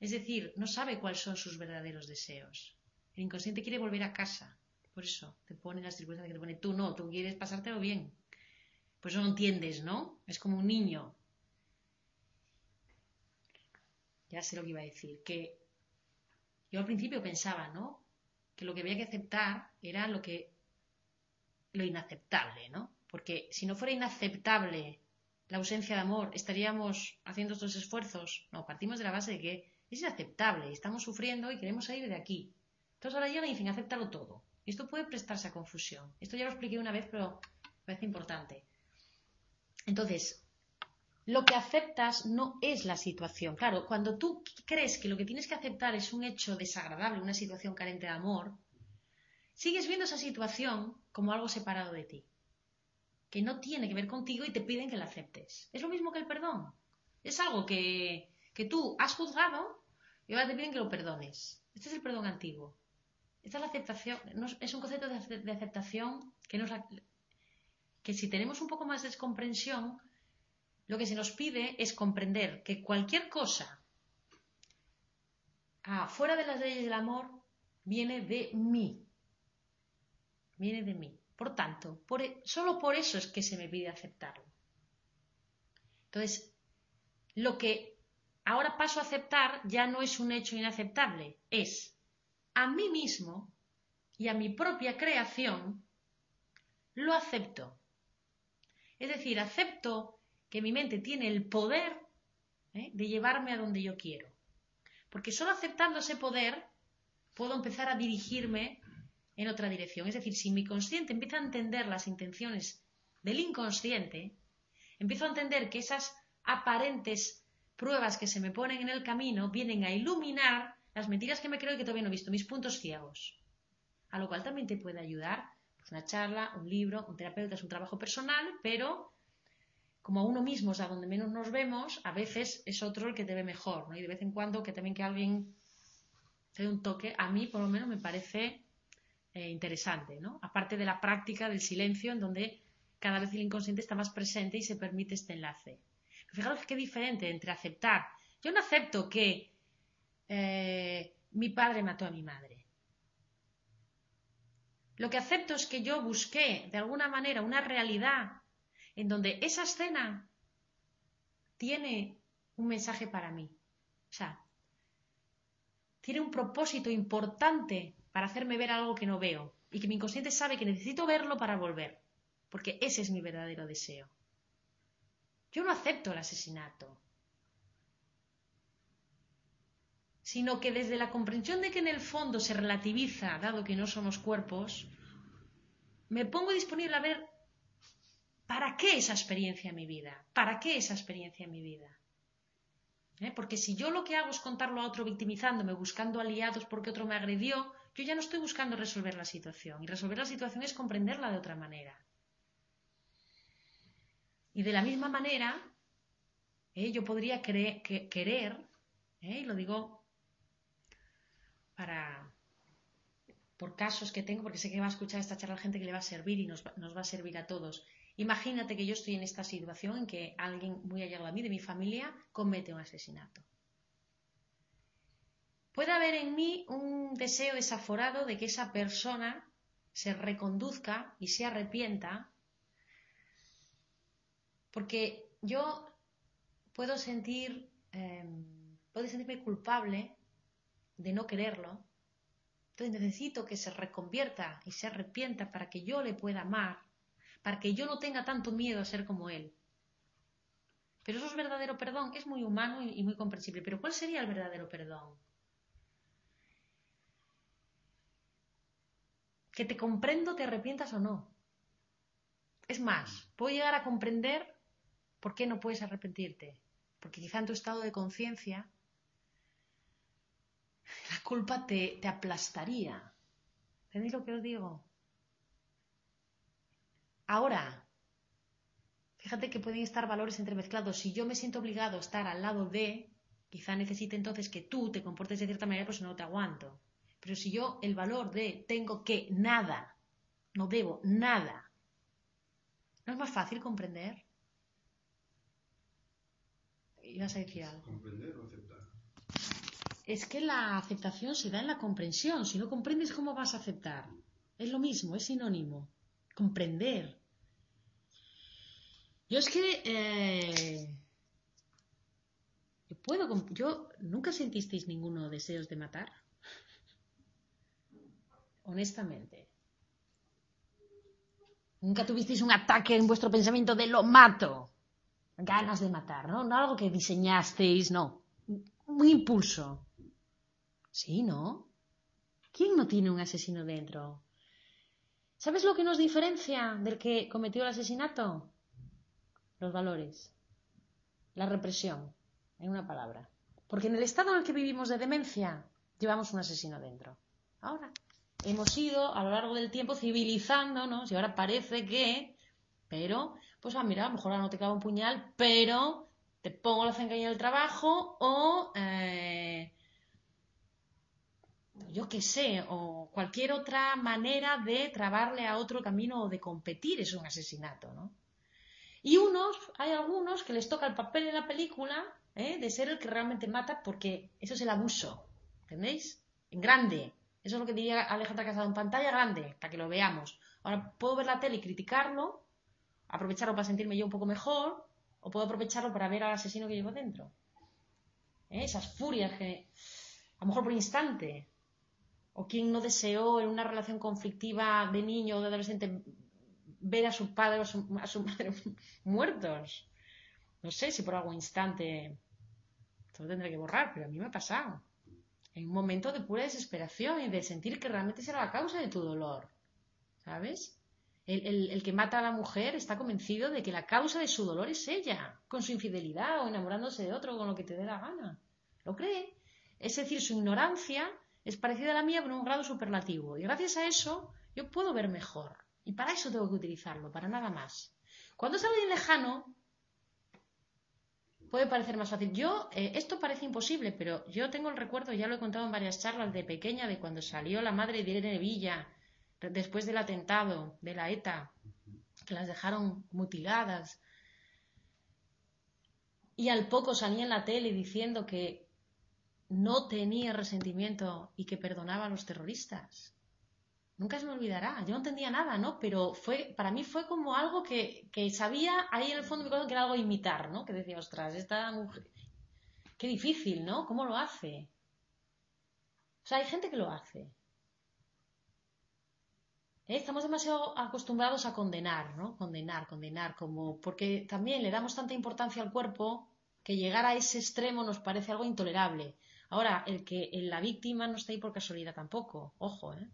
[SPEAKER 1] Es decir, no sabe cuáles son sus verdaderos deseos. El inconsciente quiere volver a casa, por eso te pone las circunstancias que te pone tú no, tú quieres pasártelo bien. Por eso no entiendes, ¿no? Es como un niño. Ya sé lo que iba a decir, que yo al principio pensaba, ¿no? Que lo que había que aceptar era lo que lo inaceptable, ¿no? Porque si no fuera inaceptable la ausencia de amor, estaríamos haciendo estos esfuerzos. No, partimos de la base de que es inaceptable, estamos sufriendo y queremos salir de aquí. Entonces ahora llegan y dicen, acéptalo todo. Esto puede prestarse a confusión. Esto ya lo expliqué una vez, pero me parece importante. Entonces, lo que aceptas no es la situación. Claro, cuando tú crees que lo que tienes que aceptar es un hecho desagradable, una situación carente de amor, sigues viendo esa situación como algo separado de ti, que no tiene que ver contigo y te piden que la aceptes. Es lo mismo que el perdón. Es algo que, que tú has juzgado y ahora te piden que lo perdones. Este es el perdón antiguo. Esta es la aceptación, es un concepto de, aceptación que, nos, que si tenemos un poco más de descomprensión, lo que se nos pide es comprender que cualquier cosa ah, fuera de las leyes del amor viene de mí. Viene de mí. Por tanto, por, e, solo por eso es que se me pide aceptarlo. Entonces, lo que ahora paso a aceptar ya no es un hecho inaceptable, es a mí mismo y a mi propia creación, lo acepto. Es decir, acepto que mi mente tiene el poder ¿eh? de llevarme a donde yo quiero. Porque solo aceptando ese poder puedo empezar a dirigirme en otra dirección. Es decir, si mi consciente empieza a entender las intenciones del inconsciente, empiezo a entender que esas aparentes pruebas que se me ponen en el camino vienen a iluminar las mentiras que me creo y que todavía no he visto, mis puntos ciegos. A lo cual también te puede ayudar pues, una charla, un libro, un terapeuta, es un trabajo personal, pero como a uno mismo es a donde menos nos vemos, a veces es otro el que te ve mejor, ¿no? Y de vez en cuando que también que alguien te dé un toque, a mí por lo menos me parece eh, interesante, ¿no? Aparte de la práctica del silencio, en donde cada vez el inconsciente está más presente y se permite este enlace. Fijaros qué diferente entre aceptar. Yo no acepto que eh, mi padre mató a mi madre. Lo que acepto es que yo busqué de alguna manera una realidad en donde esa escena tiene un mensaje para mí. O sea, tiene un propósito importante para hacerme ver algo que no veo y que mi inconsciente sabe que necesito verlo para volver, porque ese es mi verdadero deseo. Yo no acepto el asesinato, sino que desde la comprensión de que en el fondo se relativiza, dado que no somos cuerpos, me pongo disponible a ver para qué esa experiencia en mi vida, para qué esa experiencia en mi vida. ¿Eh? Porque si yo lo que hago es contarlo a otro victimizándome, buscando aliados porque otro me agredió, yo ya no estoy buscando resolver la situación. Y resolver la situación es comprenderla de otra manera. Y de la misma manera, ¿eh? yo podría querer, ¿eh? y lo digo para por casos que tengo, porque sé que va a escuchar esta charla gente que le va a servir y nos va, a servir a todos. Imagínate que yo estoy en esta situación en que alguien muy allegado a mí, de mi familia, comete un asesinato. Puede haber en mí un deseo desaforado de que esa persona se reconduzca y se arrepienta porque yo puedo sentir, em, puedo sentirme culpable de no quererlo. Entonces necesito que se reconvierta y se arrepienta para que yo le pueda amar, para que yo no tenga tanto miedo a ser como él. Pero eso es verdadero perdón, es muy humano y muy comprensible. Pero ¿cuál sería el verdadero perdón? Que te comprendo, te arrepientas o no. Es más, puedo llegar a comprender ¿Por qué no puedes arrepentirte? Porque quizá en tu estado de conciencia la culpa te, te aplastaría. ¿Entendéis lo que os digo? Ahora, fíjate que pueden estar valores entremezclados. Si yo me siento obligado a estar al lado de, quizá necesite entonces que tú te comportes de cierta manera, pues no te aguanto. Pero si yo el valor de tengo que nada, no debo nada, ¿no es más fácil comprender? ibas a decir algo.
[SPEAKER 3] ¿Comprender o aceptar?
[SPEAKER 1] Es que la aceptación se da en la comprensión. Si no comprendes, ¿cómo vas a aceptar? Es lo mismo, es sinónimo. Comprender. Yo es que. Eh, yo puedo. Yo. ¿Nunca sentisteis ninguno deseos de matar? Honestamente. ¿Nunca tuvisteis un ataque en vuestro pensamiento de lo mato? ganas de matar, ¿no? No algo que diseñasteis, no. Un impulso. Sí, ¿no? ¿Quién no tiene un asesino dentro? ¿Sabes lo que nos diferencia del que cometió el asesinato? Los valores. La represión, en una palabra. Porque en el estado en el que vivimos de demencia, llevamos un asesino dentro. Ahora, hemos ido a lo largo del tiempo civilizándonos y ahora parece que, pero pues ah, mira, a lo mejor ahora no te clavo un puñal, pero te pongo la cencaña del trabajo o eh, yo qué sé, o cualquier otra manera de trabarle a otro camino o de competir es un asesinato, ¿no? Y unos, hay algunos que les toca el papel en la película ¿eh? de ser el que realmente mata porque eso es el abuso, ¿entendéis? En grande. Eso es lo que diría Alejandra Casado en pantalla grande, para que lo veamos. Ahora puedo ver la tele y criticarlo, aprovecharlo para sentirme yo un poco mejor o puedo aprovecharlo para ver al asesino que llevo dentro. ¿Eh? Esas furias que, a lo mejor por instante, ¿O quién no deseó en una relación conflictiva de niño o de adolescente ver a su padre o a su, madre *laughs* muertos? No sé si por algún instante lo tendré que borrar, pero a mí me ha pasado. En un momento de pura desesperación y de sentir que realmente será la causa de tu dolor. ¿Sabes? El, que mata a la mujer está convencido de que la causa de su dolor es ella, con su infidelidad o enamorándose de otro, con lo que te dé la gana. Lo cree. Es decir, su ignorancia es parecida a la mía, pero en un grado superlativo. Y gracias a eso yo puedo ver mejor. Y para eso tengo que utilizarlo, para nada más. Cuando es alguien lejano, puede parecer más fácil. Yo, eh, esto parece imposible, pero yo tengo el recuerdo, ya lo he contado en varias charlas de pequeña, de cuando salió la madre de Irene Villa, después del atentado de la ETA, que las dejaron mutiladas. Y al poco salía en la tele diciendo que no tenía resentimiento y que perdonaba a los terroristas. Nunca se me olvidará. Yo no entendía nada, ¿no? Pero fue, para mí fue como algo que, sabía ahí en el fondo de mi que era algo imitar, ¿no? Que decía, ostras, esta mujer. Qué difícil, ¿no? ¿Cómo lo hace? O sea, hay gente que lo hace. ¿Eh? Estamos demasiado acostumbrados a condenar, ¿no? Condenar, condenar, como porque también le damos tanta importancia al cuerpo que llegar a ese extremo nos parece algo intolerable. Ahora, el que la víctima no está ahí por casualidad tampoco, ojo, ¿eh?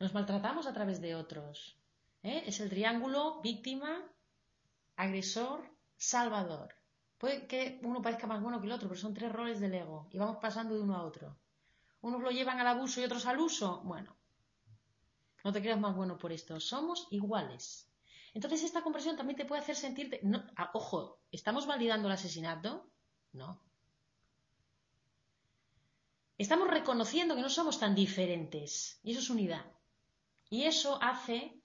[SPEAKER 1] Nos maltratamos a través de otros. ¿eh? Es el triángulo víctima, agresor, salvador. Puede que uno parezca más bueno que el otro, pero son tres roles del ego y vamos pasando de uno a otro. Unos lo llevan al abuso y otros al uso. Bueno, no te creas más bueno por esto. Somos iguales. Entonces esta comprensión también te puede hacer sentirte... Ah, ojo, ¿estamos validando el asesinato? No. Estamos reconociendo que no somos tan diferentes. Y eso es unidad. Y eso hace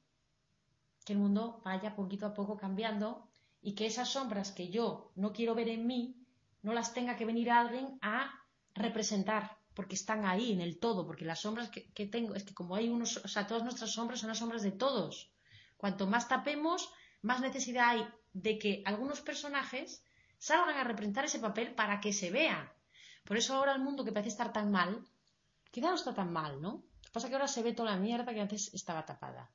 [SPEAKER 1] que el mundo vaya poquito a poco cambiando y que esas sombras que yo no quiero ver en mí, no las tenga que venir alguien a representar, porque están ahí en el todo, porque las sombras que, tengo, es que como hay unos, o sea, todas nuestras sombras son las sombras de todos. Cuanto más tapemos, más necesidad hay de que algunos personajes salgan a representar ese papel para que se vea. Por eso ahora el mundo que parece estar tan mal, quizá no está tan mal, ¿no? Pasa que ahora se ve toda la mierda que antes estaba tapada.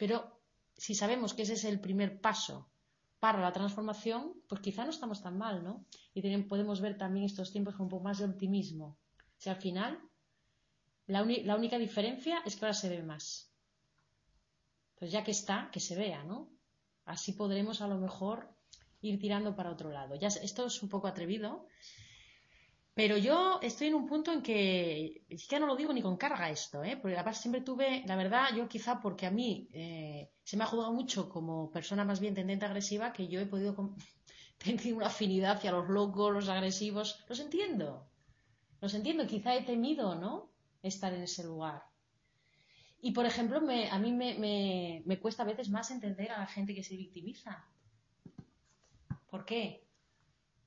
[SPEAKER 1] Pero si sabemos que ese es el primer paso para la transformación, pues quizá no estamos tan mal, ¿no? Y podemos ver también estos tiempos con un poco más de optimismo. Si al final, la, la única diferencia es que ahora se ve más. Pues ya que está, que se vea, ¿no? Así podremos a lo mejor ir tirando para otro lado. Ya, esto es un poco atrevido, pero yo estoy en un punto en que ya no lo digo ni con carga esto, ¿eh? porque además siempre tuve, la verdad, yo quizá porque a mí eh, se me ha jugado mucho como persona más bien tendente agresiva, que yo he podido *laughs* tener una afinidad hacia los locos, los agresivos. Los entiendo, los entiendo. Quizá he temido, ¿no? Estar en ese lugar. Y, por ejemplo, a mí me cuesta a veces más entender a la gente que se victimiza. ¿Por qué?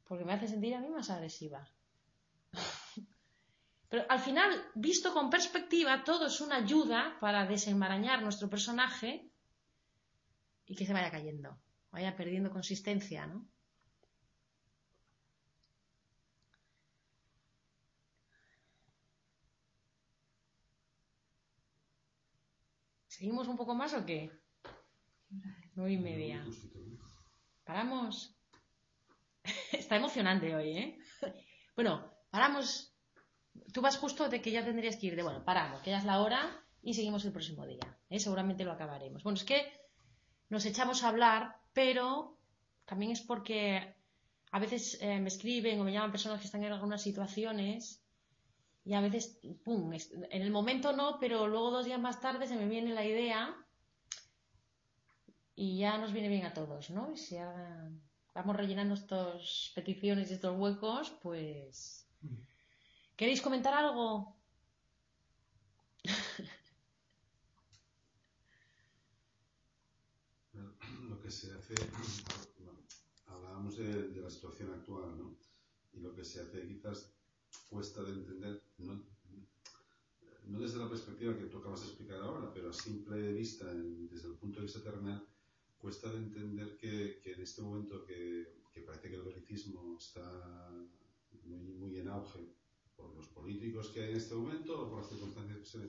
[SPEAKER 1] Porque me hace sentir a mí más agresiva. Pero al final, visto con perspectiva, todo es una ayuda para desenmarañar nuestro personaje y que se vaya cayendo, vaya perdiendo consistencia, ¿no? ¿Seguimos un poco más o qué? Nueve y media. ¿Paramos? *laughs* Está emocionante hoy, ¿eh? Bueno, paramos. Tú vas justo de que ya tendrías que ir de, bueno, paramos, que ya es la hora y seguimos el próximo día. ¿eh? Seguramente lo acabaremos. Bueno, es que nos echamos a hablar, pero también es porque a veces eh, me escriben o me llaman personas que están en algunas situaciones y a veces, pum, en el momento no, pero luego dos días más tarde se me viene la idea y ya nos viene bien a todos, ¿no? Y si vamos rellenando estas peticiones y estos huecos, pues... ¿Queréis comentar algo?
[SPEAKER 3] lo que se hace, hablábamos de, la situación actual, ¿no? Y lo que se hace quizás cuesta de entender, no, desde la perspectiva que tú acabas de explicar ahora, pero a simple vista, desde el punto de vista terrenal, cuesta de entender que, en este momento que, parece que el belicismo está muy en auge por los, políticos que hay en este momento o por las circunstancias que se.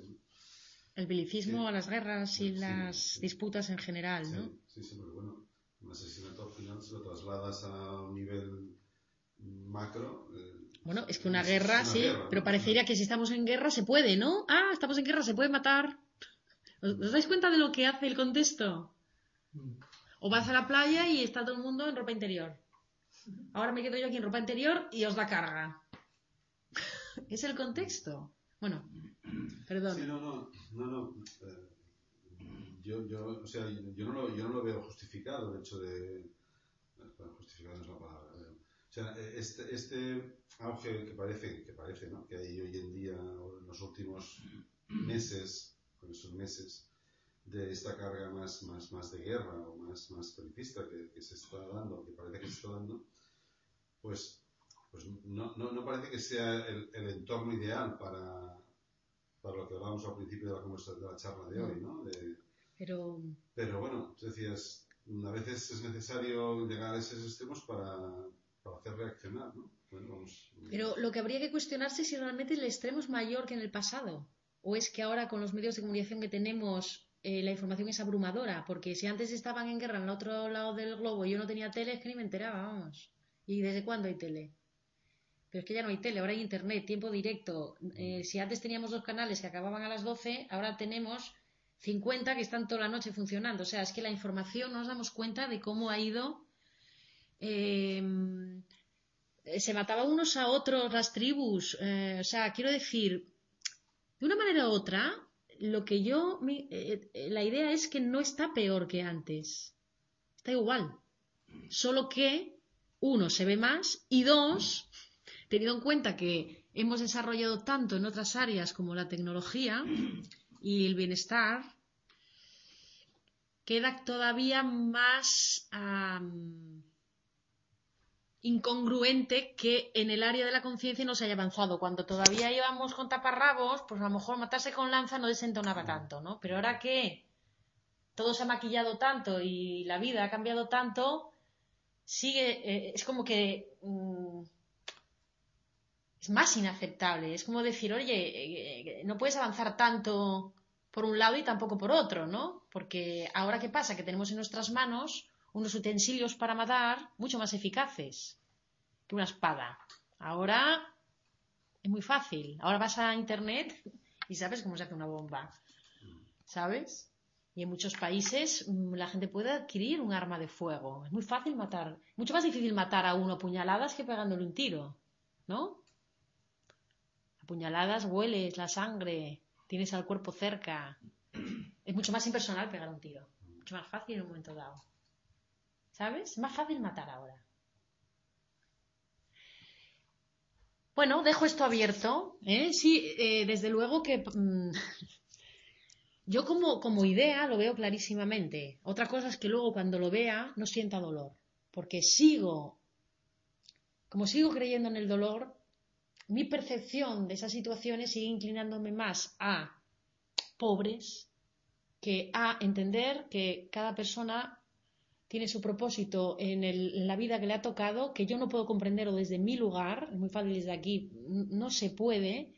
[SPEAKER 1] El belicismo,
[SPEAKER 3] Sí.
[SPEAKER 1] a las guerras y
[SPEAKER 3] Sí,
[SPEAKER 1] las
[SPEAKER 3] sí.
[SPEAKER 1] disputas en general, ¿no?
[SPEAKER 3] Sí, sí, sí, pero bueno, un asesinato al final se lo trasladas a un nivel macro. eh,
[SPEAKER 1] Bueno, es que una
[SPEAKER 3] es
[SPEAKER 1] guerra,
[SPEAKER 3] una
[SPEAKER 1] sí,
[SPEAKER 3] guerra,
[SPEAKER 1] pero
[SPEAKER 3] ¿no?
[SPEAKER 1] parecería que si estamos en guerra se puede, ¿no? Ah, estamos en guerra, se puede matar. ¿Os, os dais cuenta de lo que hace el contexto? O vas a la playa y está todo el mundo en ropa interior. Ahora me quedo yo aquí en ropa interior y os da carga. *laughs* es el contexto. Bueno, perdón.
[SPEAKER 3] Sí, no, no, no, no. eh, yo, yo, o sea, yo no, lo, yo no lo veo justificado el hecho de. bueno, justificado no es la palabra. eh, O sea, este, este auge que parece, que parece, ¿no? Que hay hoy en día, en los últimos meses, con esos meses, de esta carga más, más, más de guerra o más, más que, que se está dando, que parece que se está dando, pues, pues no, no, no parece que sea el, el entorno ideal para, para lo que hablábamos al principio de la, conversa- de la charla de hoy, ¿no? De-
[SPEAKER 1] Pero
[SPEAKER 3] pero bueno, tú decías, a veces es necesario llegar a esos extremos para, para hacer reaccionar, ¿no? Bueno, vamos.
[SPEAKER 1] Pero lo que habría que cuestionarse es si realmente el extremo es mayor que en el pasado. O es que ahora con los medios de comunicación que tenemos eh, la información es abrumadora. Porque si antes estaban en guerra en el otro lado del globo y yo no tenía tele, es que ni me enteraba, vamos. ¿Y desde cuándo hay tele? Pero es que ya no hay tele, ahora hay internet, tiempo directo. Eh, si antes teníamos dos canales que acababan a las 12, ahora tenemos 50 que están toda la noche funcionando. O sea, es que la información no nos damos cuenta de cómo ha ido. eh, eh, se mataban unos a otros las tribus. eh, o sea, quiero decir, de una manera u otra, lo que yo, mi- la idea es que no está peor que antes. Está igual. Solo que, uno, se ve más y dos, teniendo en cuenta que hemos desarrollado tanto en otras áreas como la tecnología y el bienestar, queda todavía más incongruente que en el área de la conciencia no se haya avanzado. Cuando todavía íbamos con taparrabos, pues a lo mejor matarse con lanza no desentonaba tanto, ¿no? Pero ahora que todo se ha maquillado tanto y la vida ha cambiado tanto, sigue, eh, es como que mm, es más inaceptable. Es como decir, oye, eh, eh, no puedes avanzar tanto por un lado y tampoco por otro, ¿no? Porque ahora qué pasa, que tenemos en nuestras manos unos utensilios para matar mucho más eficaces que una espada. Ahora es muy fácil. Ahora vas a internet y sabes cómo se hace una bomba. ¿Sabes? Y en muchos países mm, la gente puede adquirir un arma de fuego. Es muy fácil matar. Mucho más difícil matar a uno puñaladas que pegándole un tiro. ¿No? Puñaladas hueles la sangre, tienes al cuerpo cerca. Es mucho más impersonal pegar un tiro. Mucho más fácil en un momento dado. ¿Sabes? Es más fácil matar ahora. Bueno, dejo esto abierto. ¿eh? Sí, eh, desde luego que mm, *laughs* yo como idea lo veo clarísimamente. Otra cosa es que luego cuando lo vea no sienta dolor. Porque sigo, como sigo creyendo en el dolor, mi percepción de esas situaciones sigue inclinándome más a pobres que a entender que cada persona tiene su propósito en, la vida que le ha tocado, que yo no puedo comprenderlo desde mi lugar, es muy fácil desde aquí, no se puede,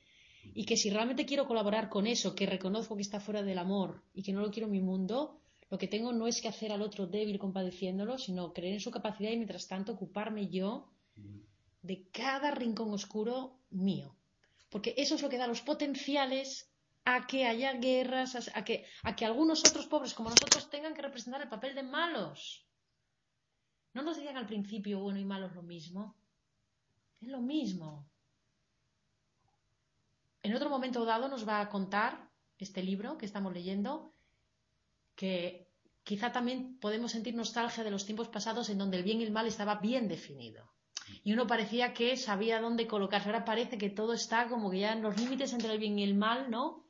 [SPEAKER 1] y que si realmente quiero colaborar con eso, que reconozco que está fuera del amor y que no lo quiero en mi mundo, lo que tengo no es que hacer al otro débil compadeciéndolo, sino creer en su capacidad y mientras tanto ocuparme yo de cada rincón oscuro mío. Porque eso es lo que da los potenciales a que haya guerras, a que, a que algunos otros pobres como nosotros tengan que representar el papel de malos. No nos digan al principio bueno y malo es lo mismo. Es lo mismo. En otro momento dado nos va a contar este libro que estamos leyendo que quizá también podemos sentir nostalgia de los tiempos pasados en donde el bien y el mal estaba bien definido. Y uno parecía que sabía dónde colocarse. Ahora parece que todo está como que ya en los límites entre el bien y el mal, ¿no?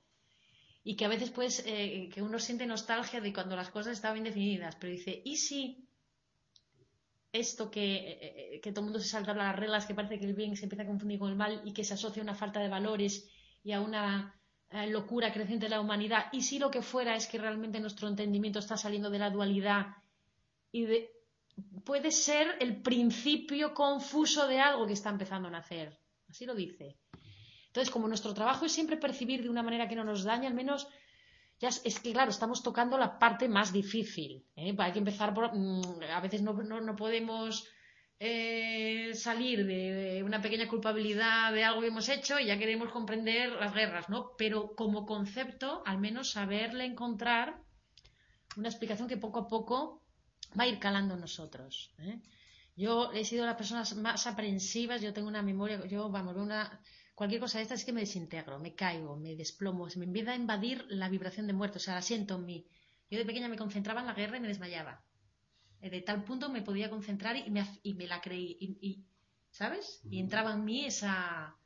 [SPEAKER 1] Y que a veces, pues, eh, que uno siente nostalgia de cuando las cosas estaban bien definidas. Pero dice, ¿y si esto que, eh, eh, que todo el mundo se salta las reglas, que parece que el bien se empieza a confundir con el mal y que se asocia a una falta de valores y a una locura creciente de la humanidad? ¿Y si lo que fuera es que realmente nuestro entendimiento está saliendo de la dualidad y de, puede ser el principio confuso de algo que está empezando a nacer. Así lo dice. Entonces, como nuestro trabajo es siempre percibir de una manera que no nos daña, al menos ya es, que, claro, estamos tocando la parte más difícil. ¿eh? Hay que empezar por... mm, a veces no, no, no podemos eh, salir de una pequeña culpabilidad de algo que hemos hecho y ya queremos comprender las guerras, ¿no? Pero como concepto, al menos saberle encontrar una explicación que poco a poco va a ir calando en nosotros. ¿eh? Yo he sido de las personas más aprensivas, yo tengo una memoria, yo, vamos, una, cualquier cosa de esta es que me desintegro, me caigo, me desplomo, se me empieza a invadir la vibración de muerte, o sea, la siento en mí. Yo de pequeña me concentraba en la guerra y me desmayaba. Eh, De tal punto me podía concentrar y me, y me la creí, y, y- ¿sabes? Y entraba en mí esa...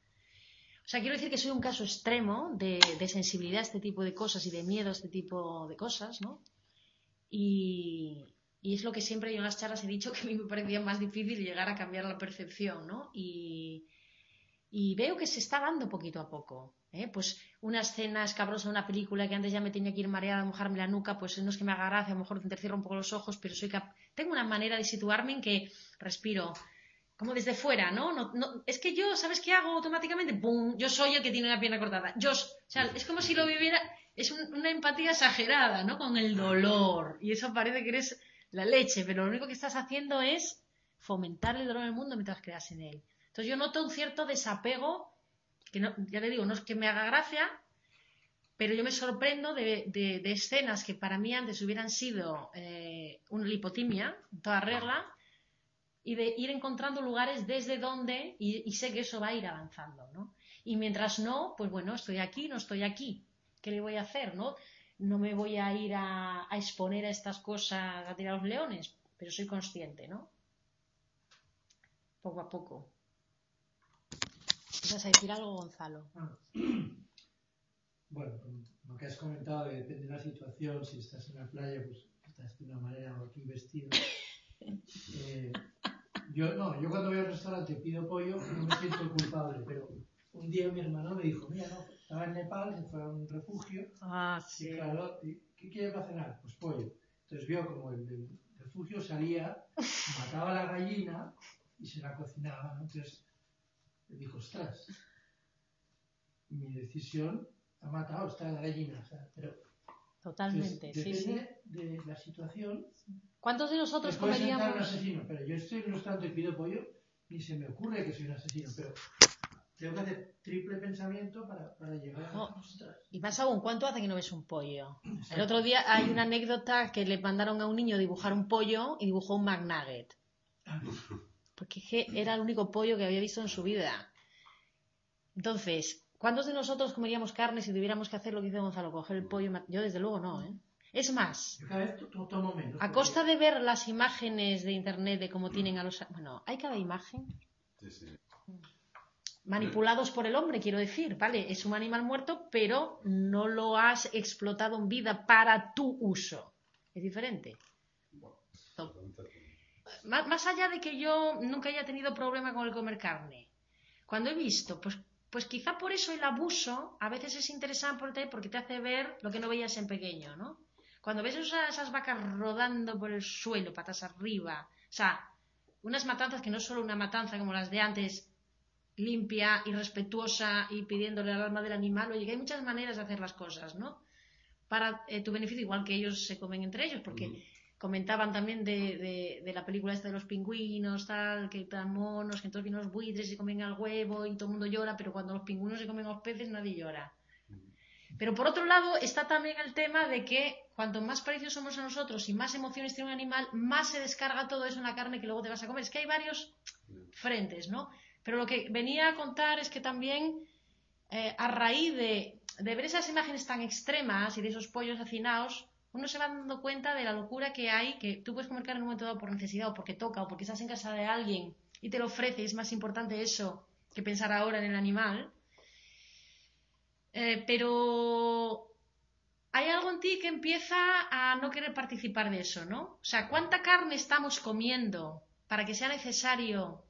[SPEAKER 1] O sea, quiero decir que soy un caso extremo de, de sensibilidad a este tipo de cosas y de miedo a este tipo de cosas, ¿no? Y, y es lo que siempre yo en las charlas he dicho que a mí me parecía más difícil llegar a cambiar la percepción, ¿no? Y, y veo que se está dando poquito a poco. ¿eh? Pues una escena escabrosa de una película que antes ya me tenía que ir mareada, mojarme la nuca, pues no es que me haga gracia, a lo mejor te cierro un poco los ojos, pero soy cap- tengo una manera de situarme en que respiro como desde fuera, ¿no? No, es que yo, ¿sabes qué hago automáticamente? ¡Pum! Yo soy el que tiene la pierna cortada. Yo, o sea, es como si lo viviera, es un- una empatía exagerada, ¿no? Con el dolor. Y eso parece que eres la leche, pero lo único que estás haciendo es fomentar el dolor en el mundo mientras creas en él. Entonces yo noto un cierto desapego, que no, ya le digo, no es que me haga gracia, pero yo me sorprendo de, de- de escenas que para mí antes hubieran sido eh, una lipotimia, toda regla, y de ir encontrando lugares desde donde, y, y sé que eso va a ir avanzando, ¿no? Y mientras no, pues bueno, estoy aquí, no estoy aquí. ¿Qué le voy a hacer, no? No me voy a ir a, a exponer a estas cosas, a tirar los leones, pero soy consciente, ¿no? Poco a poco. ¿Vas a decir algo, Gonzalo?
[SPEAKER 4] Ah. *clears throat* Bueno, lo que has comentado, de depende de la situación, si estás en la playa, pues estás de una manera o aquí vestido. *laughs* Eh, yo no, yo cuando voy al restaurante pido pollo no me siento culpable, pero un día mi hermano me dijo, mira, no, estaba en Nepal, se fue a un refugio,
[SPEAKER 1] Ah,
[SPEAKER 4] y claro, ¿y ¿qué quiere para cenar? Pues pollo. Entonces vio como el refugio salía, mataba la gallina y se la cocinaba, ¿no? Entonces le dijo, ostras, mi decisión ha matado, está la gallina, o sea, pero
[SPEAKER 1] Totalmente,
[SPEAKER 4] entonces,
[SPEAKER 1] sí, sí.
[SPEAKER 4] depende de la situación.
[SPEAKER 1] ¿Cuántos de nosotros
[SPEAKER 4] sentar un
[SPEAKER 1] comeríamos?
[SPEAKER 4] asesino, pero yo estoy en un restaurante y pido pollo, ni se me ocurre que soy un asesino, pero tengo que hacer triple pensamiento para, para llegar a...
[SPEAKER 1] No.
[SPEAKER 4] Ostras.
[SPEAKER 1] Y más aún, ¿cuánto hace que no ves un pollo? El otro día hay una anécdota que le mandaron a un niño dibujar un pollo y dibujó un McNugget. Porque es que era el único pollo que había visto en su vida. Entonces, ¿cuántos de nosotros comeríamos carne si tuviéramos que hacer lo que hizo Gonzalo? Coger el pollo Yo, desde luego, no, ¿eh? Es más, a costa de ver las imágenes de internet de cómo tienen a los... Bueno, hay cada imagen
[SPEAKER 3] Sí, sí.
[SPEAKER 1] Manipulados por el hombre, quiero decir, ¿vale? Es un animal muerto, pero no lo has explotado en vida para tu uso. Es diferente.
[SPEAKER 3] Totalmente.
[SPEAKER 1] Má- Más allá de que yo nunca haya tenido problema con el comer carne, cuando he visto, pues, pues quizá por eso el abuso a veces es interesante porque te hace ver lo que no veías en pequeño, ¿no? Cuando ves esas, esas vacas rodando por el suelo, patas arriba, o sea, unas matanzas que no es solo una matanza como las de antes, limpia y respetuosa y pidiéndole al alma del animal, oye, que hay muchas maneras de hacer las cosas, ¿no? Para eh, tu beneficio, igual que ellos se comen entre ellos, porque comentaban también de, de- de la película esta de los pingüinos, tal, que tan monos, que entonces vienen los buitres y se comen al huevo y todo el mundo llora, pero cuando los pingüinos se comen a los peces nadie llora. Pero por otro lado está también el tema de que cuanto más parecidos somos a nosotros y más emociones tiene un animal, más se descarga todo eso en la carne que luego te vas a comer. Es que hay varios frentes, ¿no? Pero lo que venía a contar es que también eh, a raíz de, de ver esas imágenes tan extremas y de esos pollos hacinados, uno se va dando cuenta de la locura que hay, que tú puedes comer carne en un momento dado por necesidad o porque toca o porque estás en casa de alguien y te lo ofrece, y es más importante eso que pensar ahora en el animal. Eh, pero hay algo en ti que empieza a no querer participar de eso, ¿no? O sea, ¿cuánta carne estamos comiendo para que sea necesario?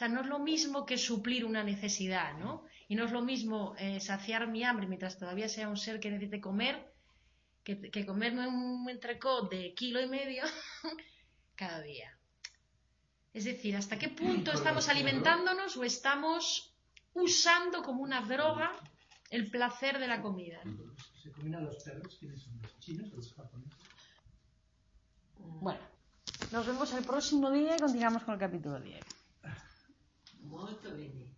[SPEAKER 1] O sea, no es lo mismo que suplir una necesidad, ¿no? Y no es lo mismo eh, saciar mi hambre mientras todavía sea un ser que necesite comer que, que comerme un entrecot de kilo y medio *laughs* cada día. Es decir, ¿hasta qué punto estamos alimentándonos o estamos usando como una droga el placer de la comida.
[SPEAKER 4] Se comen a los perros, ¿quiénes son? ¿Los chinos o los japoneses?
[SPEAKER 1] Bueno, nos vemos el próximo día y continuamos con el capítulo 10.
[SPEAKER 2] Muito bem.